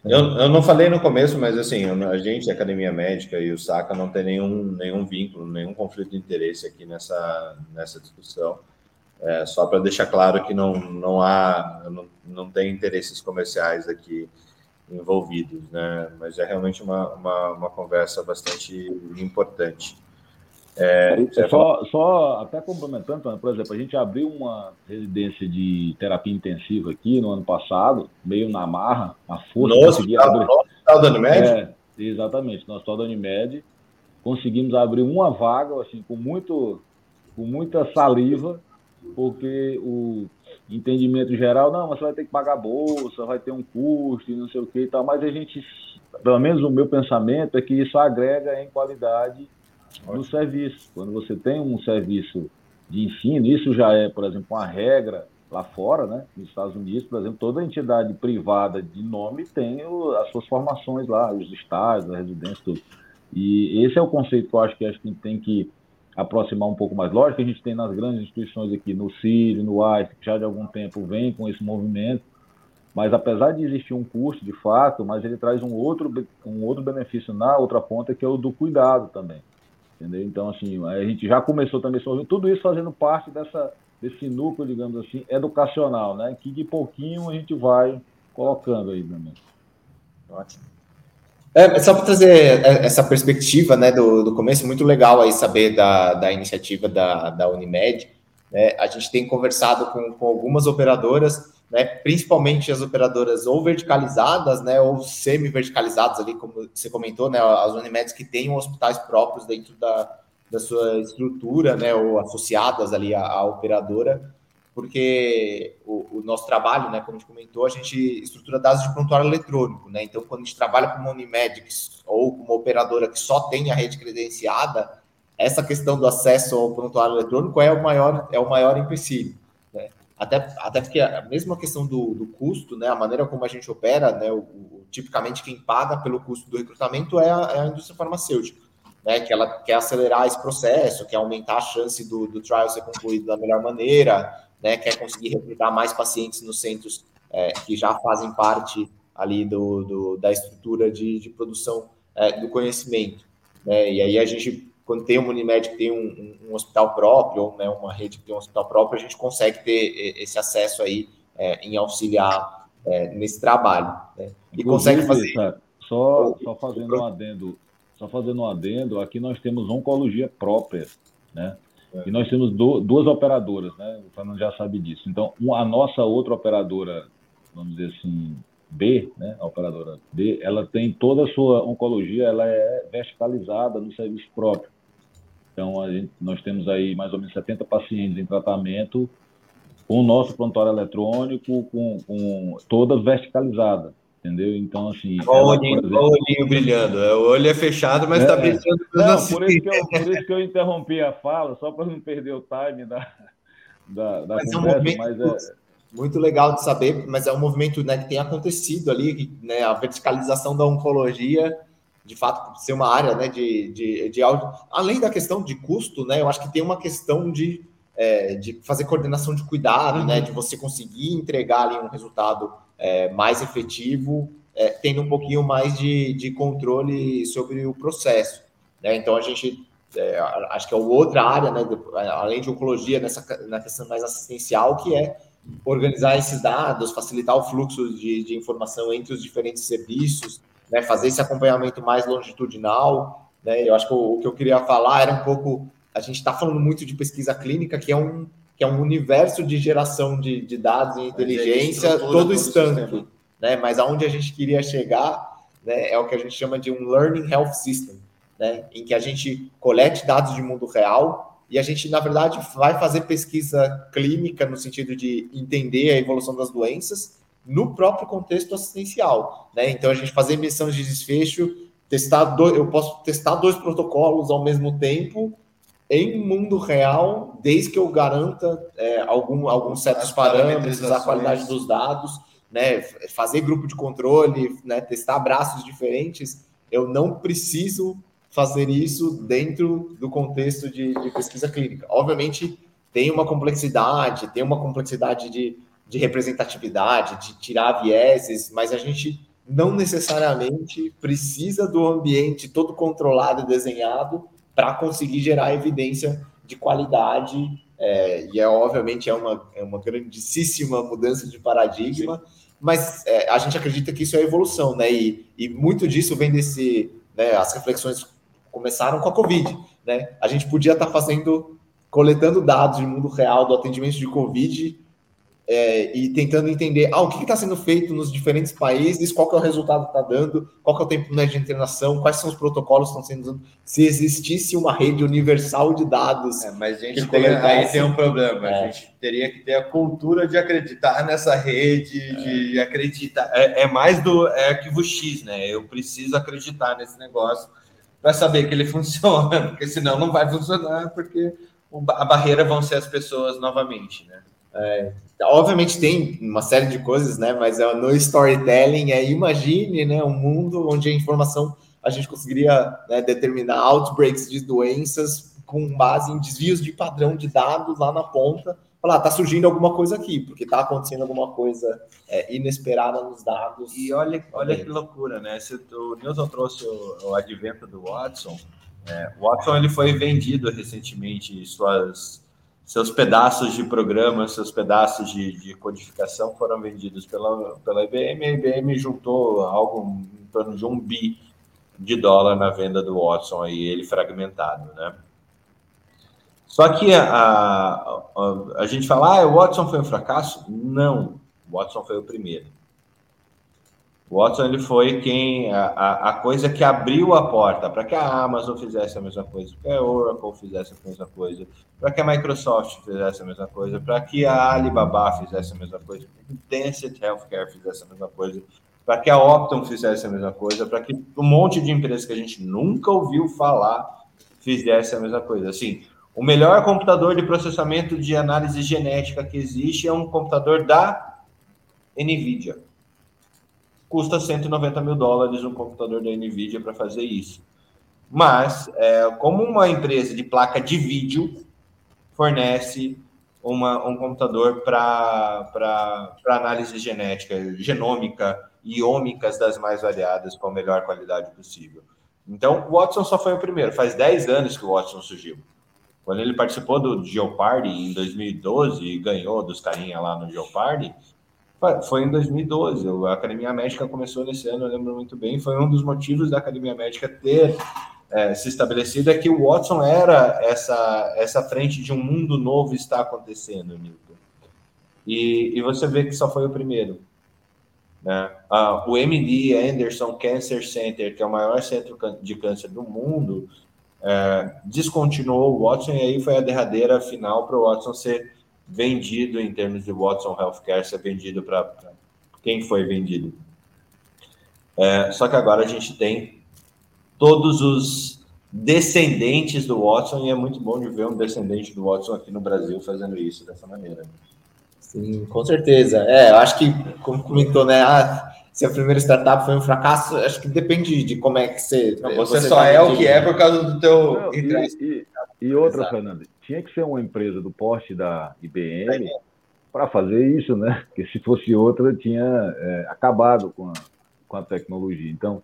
Eu, eu não falei no começo, mas assim, a gente, a Academia Médica e o SACA não tem nenhum, nenhum vínculo, nenhum conflito de interesse aqui nessa, nessa discussão. É, só para deixar claro que não, não há, não, não tem interesses comerciais aqui envolvidos, né? Mas é realmente uma, uma, uma conversa bastante importante. É, só, só até complementando, por exemplo, a gente abriu uma residência de terapia intensiva aqui no ano passado, meio na marra, a força no hospital, abrir. No hospital da Unimed? É, exatamente, no hospital da Unimed. Conseguimos abrir uma vaga, assim, com, muito, com muita saliva, porque o entendimento geral, não, você vai ter que pagar a bolsa, vai ter um custo e não sei o que e tal, mas a gente, pelo menos o meu pensamento é que isso agrega em qualidade no serviço. Quando você tem um serviço de ensino, isso já é, por exemplo, uma regra lá fora, né? Nos Estados Unidos, por exemplo, toda entidade privada de nome tem o, as suas formações lá, os estágios, a residência, tudo. E esse é o conceito que eu acho que, acho que tem que aproximar um pouco mais. Lógico que a gente tem nas grandes instituições aqui, no CIRI, no AIS, que já de algum tempo vem com esse movimento, mas apesar de existir um custo de fato, mas ele traz um outro, um outro benefício na outra ponta, que é o do cuidado também. Entendeu? Então, assim, a gente já começou também, tudo isso fazendo parte dessa, desse núcleo, digamos assim, educacional, né? Que de pouquinho a gente vai colocando aí também. Ótimo. É, só para trazer é, essa perspectiva né, do, do começo, muito legal aí saber da, da iniciativa da, da Unimed. Né? A gente tem conversado com, com algumas operadoras, né, principalmente as operadoras ou verticalizadas, né, ou semi-verticalizadas ali, como você comentou, né, as Unimeds que têm hospitais próprios dentro da, da sua estrutura, né, ou associadas ali à, à operadora, porque o, o, nosso trabalho, né, como a gente comentou, a gente estrutura dados de prontuário eletrônico, né? Então, quando a gente trabalha com uma Unimedics ou com uma operadora que só tem a rede credenciada, essa questão do acesso ao prontuário eletrônico é o maior, é o maior empecilho. Até, até porque a mesma questão do, do custo, né, a maneira como a gente opera, né, o, o, tipicamente quem paga pelo custo do recrutamento é a, é a indústria farmacêutica. Né, que ela quer acelerar esse processo, quer aumentar a chance do, do trial ser concluído da melhor maneira, né, quer conseguir recrutar mais pacientes nos centros é, que já fazem parte ali do, do da estrutura de, de produção é, do conhecimento. Né? E aí a gente, quando tem uma Unimed que tem um, um, um hospital próprio, ou né, uma rede que tem um hospital próprio, a gente consegue ter esse acesso aí é, em auxiliar é, nesse trabalho. Né? E consegue fazer... Só, só fazendo um adendo, só fazendo um adendo, aqui nós temos oncologia própria, né? É. E nós temos do, duas operadoras, né? O Fernando já sabe disso. Então, a nossa outra operadora, vamos dizer assim, B, né? A operadora B, ela tem toda a sua oncologia, ela é verticalizada no serviço próprio. Então, gente, nós temos aí mais ou menos 70 pacientes em tratamento com o nosso prontuário eletrônico, com, com toda verticalizada entendeu? Então, assim. Olha o olhinho, exemplo... o olhinho brilhando. O olho é fechado, mas está é, brilhando. Não, por isso, que eu, por isso que eu interrompi a fala, só para não perder o time da, da, da mas conversa. É um movimento mas é... muito legal de saber, mas é um movimento né, que tem acontecido ali, né, a verticalização da oncologia. De fato, ser uma área né, de, de, de áudio. Além da questão de custo, né, eu acho que tem uma questão de é, de fazer coordenação de cuidado, né, uhum. né, de você conseguir entregar ali um resultado é, mais efetivo, é, tendo um pouquinho mais de, de controle sobre o processo. Né? Então, a gente, é, acho que é outra área, né, além de oncologia, nessa, na questão mais assistencial, que é organizar esses dados, facilitar o fluxo de, de informação entre os diferentes serviços, né, fazer esse acompanhamento mais longitudinal. Né? Eu acho que o, o que eu queria falar era um pouco, a gente está falando muito de pesquisa clínica, que é um que é um universo de geração de, de dados e inteligência todo estanque, né? Mas aonde a gente queria chegar, né, é o que a gente chama de um learning health system, né? Em que a gente colete dados de mundo real e a gente, na verdade, vai fazer pesquisa clínica no sentido de entender a evolução das doenças no próprio contexto assistencial, né? Então a gente fazer missões de desfecho, testar dois, eu posso testar dois protocolos ao mesmo tempo em mundo real, desde que eu garanta é, algum, alguns certos parâmetros, a qualidade dos dados, né, fazer grupo de controle, né, testar braços diferentes, eu não preciso fazer isso dentro do contexto de, de pesquisa clínica. Obviamente, tem uma complexidade, tem uma complexidade de, de representatividade, de tirar vieses, mas a gente não necessariamente precisa do ambiente todo controlado e desenhado para conseguir gerar evidência de qualidade. É, e é obviamente é uma, é uma grandíssima mudança de paradigma, Sim. mas é, a gente acredita que isso é evolução, né? E, e muito disso vem desse. Né, as reflexões começaram com a Covid. Né? A gente podia estar tá fazendo, coletando dados de mundo real do atendimento de Covid é, e tentando entender ah, o que está sendo feito nos diferentes países, qual que é o resultado que está dando, qual que é o tempo médio de internação, quais são os protocolos que estão sendo usados, se existisse uma rede universal de dados. É, mas a gente tem, aí tem um problema, é. a gente teria que ter a cultura de acreditar nessa rede, é. de acreditar. É, é, mais do é arquivo X, né? Eu preciso acreditar nesse negócio para saber que ele [laughs] funciona, porque senão não vai funcionar, porque a barreira vão ser as pessoas novamente, né? É, obviamente tem uma série de coisas, né? Mas é, no storytelling é imagine, né, um mundo onde a informação a gente conseguiria né, determinar outbreaks de doenças com base em desvios de padrão de dados lá na ponta. Falar, tá surgindo alguma coisa aqui, porque tá acontecendo alguma coisa é, inesperada nos dados. E olha, olha que loucura, né? Se o Newton trouxe o, o advento do Watson, é, o Watson ele foi vendido recentemente suas seus pedaços de programa, seus pedaços de, de, codificação foram vendidos pela, pela IBM. A IBM juntou algo em torno de um bi de dólar na venda do Watson, aí, ele fragmentado, né? Só que a, a, a, a gente fala, ah, o Watson foi um fracasso? Não, o Watson foi o primeiro. O Watson ele foi quem a, a, a coisa que abriu a porta para que a Amazon fizesse a mesma coisa, para que a Oracle fizesse a mesma coisa, para que a Microsoft fizesse a mesma coisa, para que a Alibaba fizesse a mesma coisa, para que a Tencent Healthcare fizesse a mesma coisa, para que a Optum fizesse a mesma coisa, para que um monte de empresas que a gente nunca ouviu falar fizesse a mesma coisa. Assim, o melhor computador de processamento de análise genética que existe é um computador da NVIDIA custa 190 mil dólares um computador da NVIDIA para fazer isso. Mas, é, como uma empresa de placa de vídeo fornece uma, um computador para análise genética, genômica e ômicas das mais variadas com a melhor qualidade possível. Então, o Watson só foi o primeiro. Faz 10 anos que o Watson surgiu. Quando ele participou do Geopardy em 2012 e ganhou dos carinha lá no Geopardy, foi em 2012. A Academia Médica começou nesse ano, eu lembro muito bem. Foi um dos motivos da Academia Médica ter é, se estabelecido é que o Watson era essa, essa frente de um mundo novo está acontecendo, Milton. E, e você vê que só foi o primeiro. Né? Ah, o MD Anderson Cancer Center, que é o maior centro de câncer do mundo, é, descontinuou o Watson e aí foi a derradeira final para o Watson ser vendido em termos de Watson Healthcare, ser vendido para quem foi vendido. É, só que agora a gente tem todos os descendentes do Watson e é muito bom de ver um descendente do Watson aqui no Brasil fazendo isso dessa maneira. Sim, com certeza. É, eu acho que, como comentou, né? Ah, se a primeira startup foi um fracasso, acho que depende de como é que você. Não, você, você, só é o que é por causa do teu. Não, e, e, e, outra, Exato. Fernando, tinha que ser uma empresa do porte da IBM é. para fazer isso, né? Porque se fosse outra, tinha é, acabado com a, com a tecnologia. Então,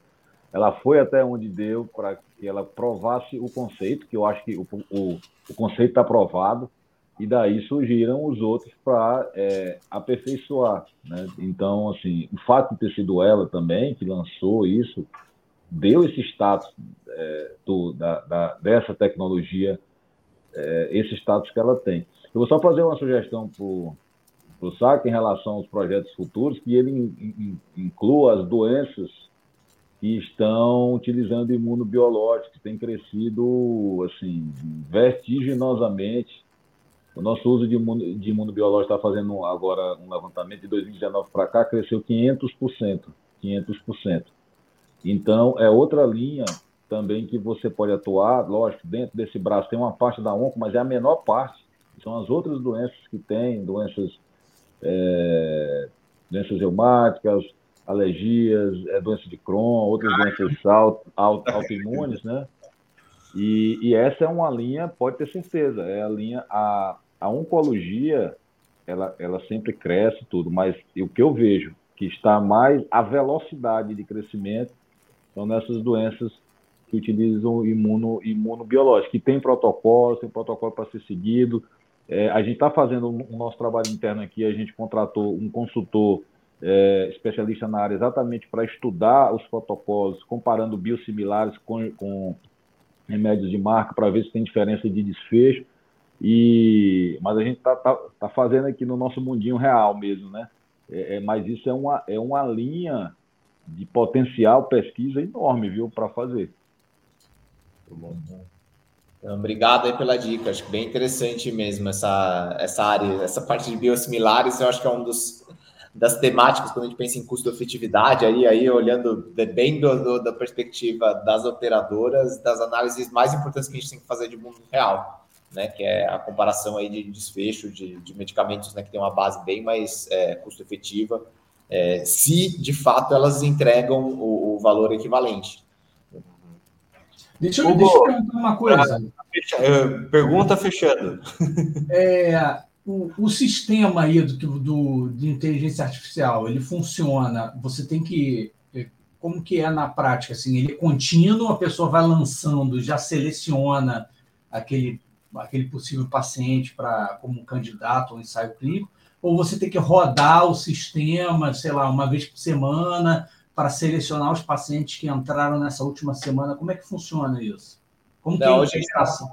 ela foi até onde deu para que ela provasse o conceito, que eu acho que o, o, o conceito está provado e daí surgiram os outros para é, aperfeiçoar. Né? Então, assim, o fato de ter sido ela também que lançou isso, deu esse status é, do, da, da, dessa tecnologia, é, esse status que ela tem. Eu vou só fazer uma sugestão para o SAC em relação aos projetos futuros, que ele in, in, inclua as doenças que estão utilizando imunobiológicos, que tem crescido assim vertiginosamente o nosso uso de imuno, de imunobiológico está fazendo agora um levantamento de 2019 para cá, cresceu 500%. 500%. Então, é outra linha também que você pode atuar. Lógico, dentro desse braço tem uma parte da onco, mas é a menor parte. São as outras doenças que tem, doenças, é, doenças reumáticas, alergias, é, doenças de Crohn, outras doenças auto, auto, autoimunes, né? E, e, essa é uma linha, pode ter certeza, é a linha, a, a oncologia, ela, ela sempre cresce tudo, mas o que eu vejo que está mais a velocidade de crescimento são nessas doenças que utilizam imuno, imunobiológico, que tem protocolo, tem protocolo para ser seguido. É, a gente está fazendo o nosso trabalho interno aqui, a gente contratou um consultor é, especialista na área exatamente para estudar os protocolos, comparando biosimilares com, com remédios de marca, para ver se tem diferença de desfecho. E, mas a gente está tá, tá fazendo aqui no nosso mundinho real mesmo, né? É, é, mas isso é uma, é uma linha de potencial pesquisa enorme, viu, para fazer. Então, obrigado aí pela dica, acho bem interessante mesmo essa, essa área, essa parte de biosimilares, eu acho que é um dos das temáticas quando a gente pensa em custo-efetividade, aí, aí olhando bem do, do, da perspectiva das operadoras, das análises mais importantes que a gente tem que fazer de mundo real né, que é a comparação aí de desfecho de, de medicamentos né, que tem uma base bem mais é, custo-efetiva, é, se de fato elas entregam o, o valor equivalente. Deixa eu, deixa eu perguntar uma coisa. É, pergunta fechando. [laughs] É, o, o, sistema aí do, do, de inteligência artificial, ele funciona, você tem que é, como que é na prática? Assim, ele é contínuo, a pessoa vai lançando, já seleciona aquele aquele possível paciente para como candidato ao ensaio clínico, ou você tem que rodar o sistema, sei lá, uma vez por semana para selecionar os pacientes que entraram nessa última semana. Como é que funciona isso? Como Não, que é a extração?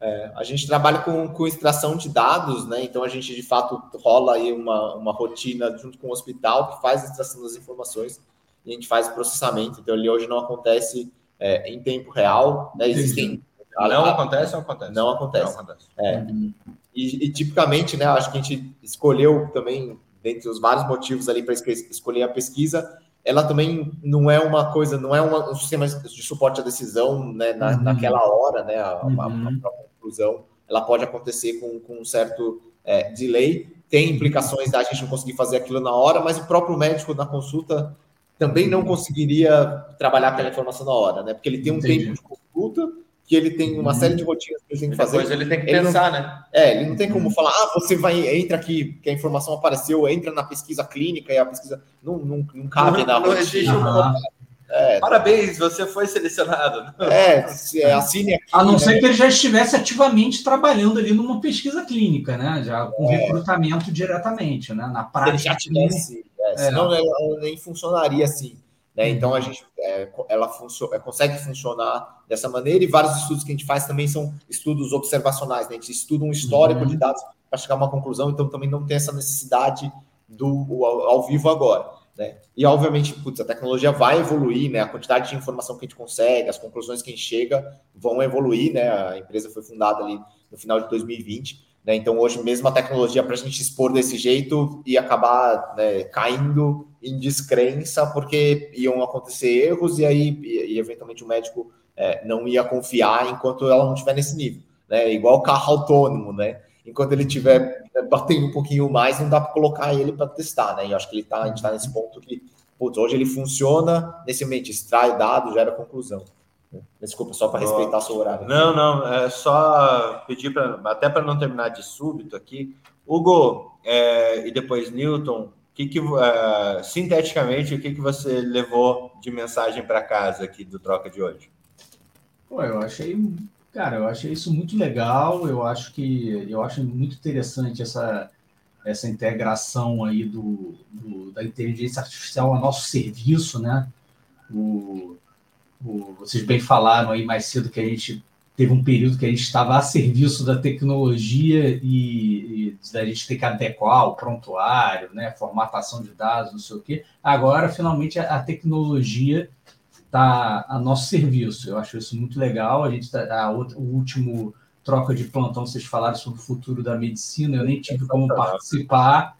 É, a gente trabalha com, com extração de dados, né? Então a gente de fato rola aí uma, uma rotina junto com o hospital que faz a extração das informações e a gente faz o processamento. Então ali hoje não acontece é, em tempo real, né? Existem não acontece ou acontece? Não acontece. Não acontece. É. Uhum. E, e, tipicamente, né, acho que a gente escolheu também, dentre os vários motivos ali para escolher a pesquisa, ela também não é uma coisa, não é uma, um sistema de suporte à decisão né, na, uhum. naquela hora, né, a, uhum. a, a, uhum. conclusão, ela pode acontecer com, com um certo é, delay, tem implicações da gente não conseguir fazer aquilo na hora, mas o próprio médico na consulta também não conseguiria trabalhar aquela informação na hora, né, porque ele tem um Entendi. tempo de consulta, que ele tem uma série de rotinas que ele tem que fazer. Depois ele tem que ele pensar, não, né? É, ele não tem como falar, ah, você vai, entra aqui, que a informação apareceu, entra na pesquisa clínica e a pesquisa não, não, não cabe não, na não rotina. É, Parabéns, você foi selecionado. É, assine aqui. A não né? ser que ele já estivesse ativamente trabalhando ali numa pesquisa clínica, né? Já com é. recrutamento diretamente, né? Na prática. Se ele já tivesse, é, senão é. nem funcionaria assim. Né? Então a gente é, ela funcio, é, consegue funcionar dessa maneira e vários estudos que a gente faz também são estudos observacionais, né? a gente estuda um histórico uhum. de dados para chegar a uma conclusão, então também não tem essa necessidade do ao, ao vivo agora. Né? E obviamente, putz, a tecnologia vai evoluir, né? A quantidade de informação que a gente consegue, as conclusões que a gente chega vão evoluir, né? A empresa foi fundada ali no final de 2020, né? Então hoje mesmo a tecnologia para a gente expor desse jeito ia acabar né, caindo em descrença porque iam acontecer erros e aí e, eventualmente o médico é, não ia confiar enquanto ela não estiver nesse nível, né? Igual carro autônomo, né? Enquanto ele estiver batendo um pouquinho mais, não dá para colocar ele para testar, né? E acho que ele tá, a gente está nesse ponto que, putz, hoje ele funciona nesse ambiente, extrai dados, gera conclusão. Desculpa, só para respeitar o seu horário. Não, não, é só pedir para, até para não terminar de súbito aqui, Hugo é, e depois Newton, que que, uh, sinteticamente, o que, que você levou de mensagem para casa aqui do Troca de hoje? Pô, eu achei Cara, eu achei isso muito legal. Eu acho que eu acho muito interessante essa, essa integração aí do, do da inteligência artificial a nosso serviço, né? O, o, vocês bem falaram aí mais cedo que a gente teve um período que a gente estava a serviço da tecnologia e, e a gente ter que adequar o prontuário, né? Formatação de dados, não sei o quê. Agora, finalmente, a, a tecnologia está a nosso serviço. Eu acho isso muito legal. A gente tá, a, o último troca de plantão, vocês falaram sobre o futuro da medicina, eu nem tive como participar,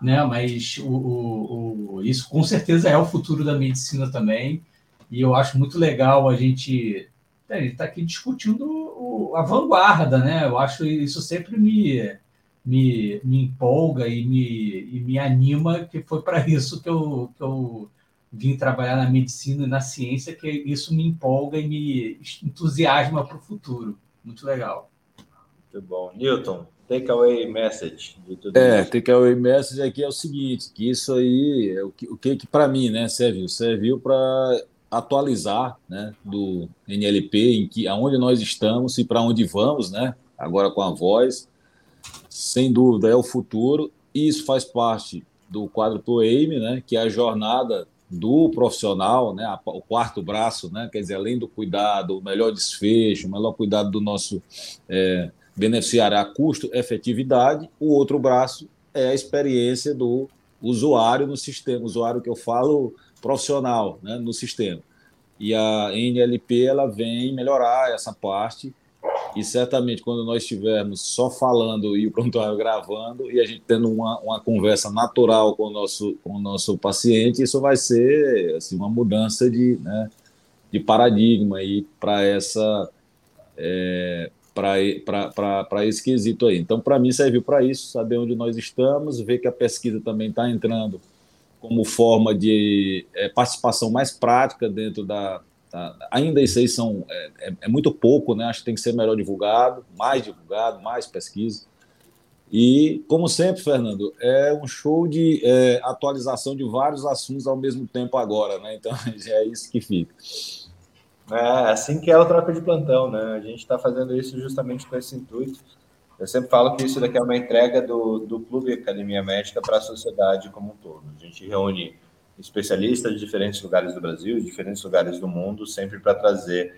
né? Mas o, o, o, isso com certeza é o futuro da medicina também. E eu acho muito legal a gente a gente está aqui discutindo o, a vanguarda, né? Eu acho isso sempre me, me, me empolga e me, e me anima, que foi para isso que eu, que eu vim trabalhar na medicina e na ciência, que isso me empolga e me entusiasma para o futuro. Muito legal. Muito bom. Newton, take away message de tudo É, isso. take away message aqui é o seguinte, que isso aí, o que, o que, que para mim, né, serviu? Serviu para atualizar, né, do NLP, em que, aonde nós estamos e para onde vamos, né, agora com a voz, sem dúvida é o futuro, e isso faz parte do quadro Pro Aim, né, que é a jornada do profissional, né, o quarto braço, né, quer dizer, além do cuidado, o melhor desfecho, o melhor cuidado do nosso é, beneficiário a custo, efetividade, o outro braço é a experiência do usuário no sistema, usuário que eu falo profissional, né, no sistema. E a NLP ela vem melhorar essa parte e certamente, quando nós estivermos só falando e o prontuário gravando e a gente tendo uma, uma conversa natural com o, nosso, com o nosso paciente, isso vai ser assim, uma mudança de, né, de paradigma para essa. É, para esse quesito aí. Então, para mim, serviu para isso, saber onde nós estamos, ver que a pesquisa também está entrando como forma de é, participação mais prática dentro da, Tá? Ainda isso aí são, é, é, é, muito pouco, né? acho que tem que ser melhor divulgado, mais divulgado, mais pesquisa. E, como sempre, Fernando, é um show de é, atualização de vários assuntos ao mesmo tempo agora, né? Então [laughs] é isso que fica. É assim que é o troca de plantão, né? A gente está fazendo isso justamente com esse intuito. Eu sempre falo que isso daqui é uma entrega do, do Clube Academia Médica para a sociedade como um todo. A gente reúne especialistas de diferentes lugares do Brasil, de diferentes lugares do mundo, sempre para trazer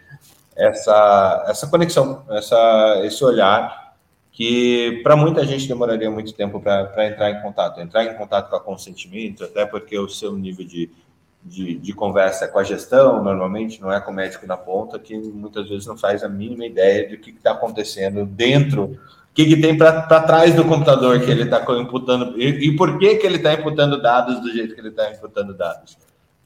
essa, essa conexão, essa, esse olhar que para muita gente demoraria muito tempo para entrar em contato, entrar em contato com a consentimento, até porque o seu nível de, de, de, conversa com a gestão, normalmente, não é com o médico na ponta, que muitas vezes não faz a mínima ideia de o que está acontecendo dentro que, que tem para trás do computador que ele está imputando e, e, por que, que ele está imputando dados do jeito que ele está imputando dados,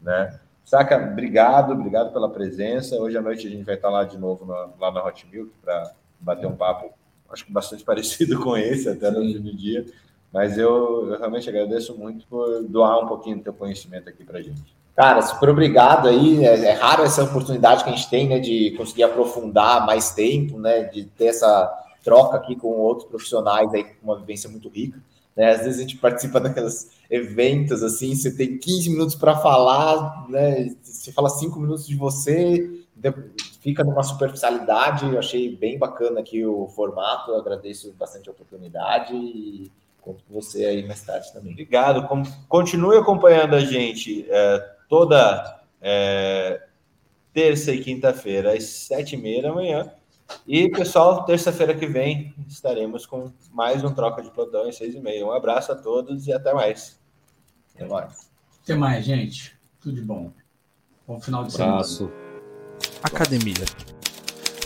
né? Saca, obrigado, obrigado pela presença. Hoje à noite a gente vai estar lá de novo na, lá na Hot Milk para bater um papo, acho que bastante [laughs] parecido com esse até no do dia. Mas eu, eu, realmente agradeço muito por doar um pouquinho do teu conhecimento aqui para gente. Cara, super obrigado aí. É, é raro essa oportunidade que a gente tem, né, de conseguir aprofundar mais tempo, né, de ter essa troca aqui com outros profissionais aí com uma vivência muito rica. Né? Às vezes a gente participa [laughs] daqueles eventos assim, você tem 15 minutos para falar, né? Você fala 5 minutos de você, fica numa superficialidade. Eu achei bem bacana aqui o formato, agradeço bastante a oportunidade e conto com você aí mais tarde também. Obrigado. Continue acompanhando a gente é, toda é, terça e quinta-feira, às sete e meia da manhã. E, pessoal, terça-feira que vem estaremos com mais um Troca de Plantão às seis e meia. Um abraço a todos e até mais. Até mais. Até mais, gente. Tudo de bom. Bom final de semana. Academia.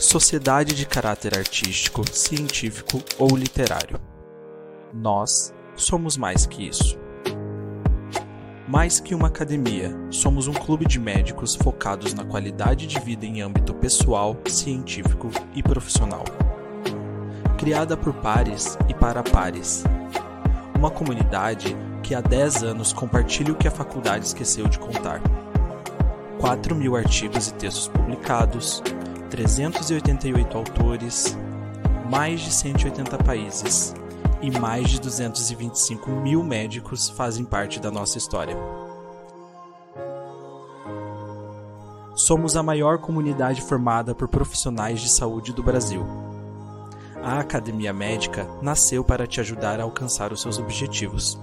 Sociedade de caráter artístico, científico ou literário. Nós somos mais que isso. Mais que uma academia, somos um clube de médicos focados na qualidade de vida em âmbito pessoal, científico e profissional. Criada por pares e para pares. Uma comunidade que há 10 anos compartilha o que a faculdade esqueceu de contar. 4 mil artigos e textos publicados, 388 autores, mais de 180 países e mais de 225 mil médicos fazem parte da nossa história. Somos a maior comunidade formada por profissionais de saúde do Brasil. A Academia Médica nasceu para te ajudar a alcançar os seus objetivos.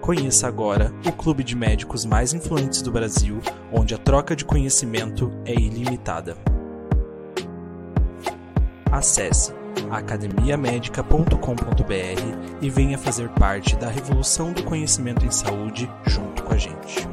Conheça agora o clube de médicos mais influentes do Brasil, onde a troca de conhecimento é ilimitada. Acesse academiamedica.com.br e venha fazer parte da revolução do conhecimento em saúde junto com a gente.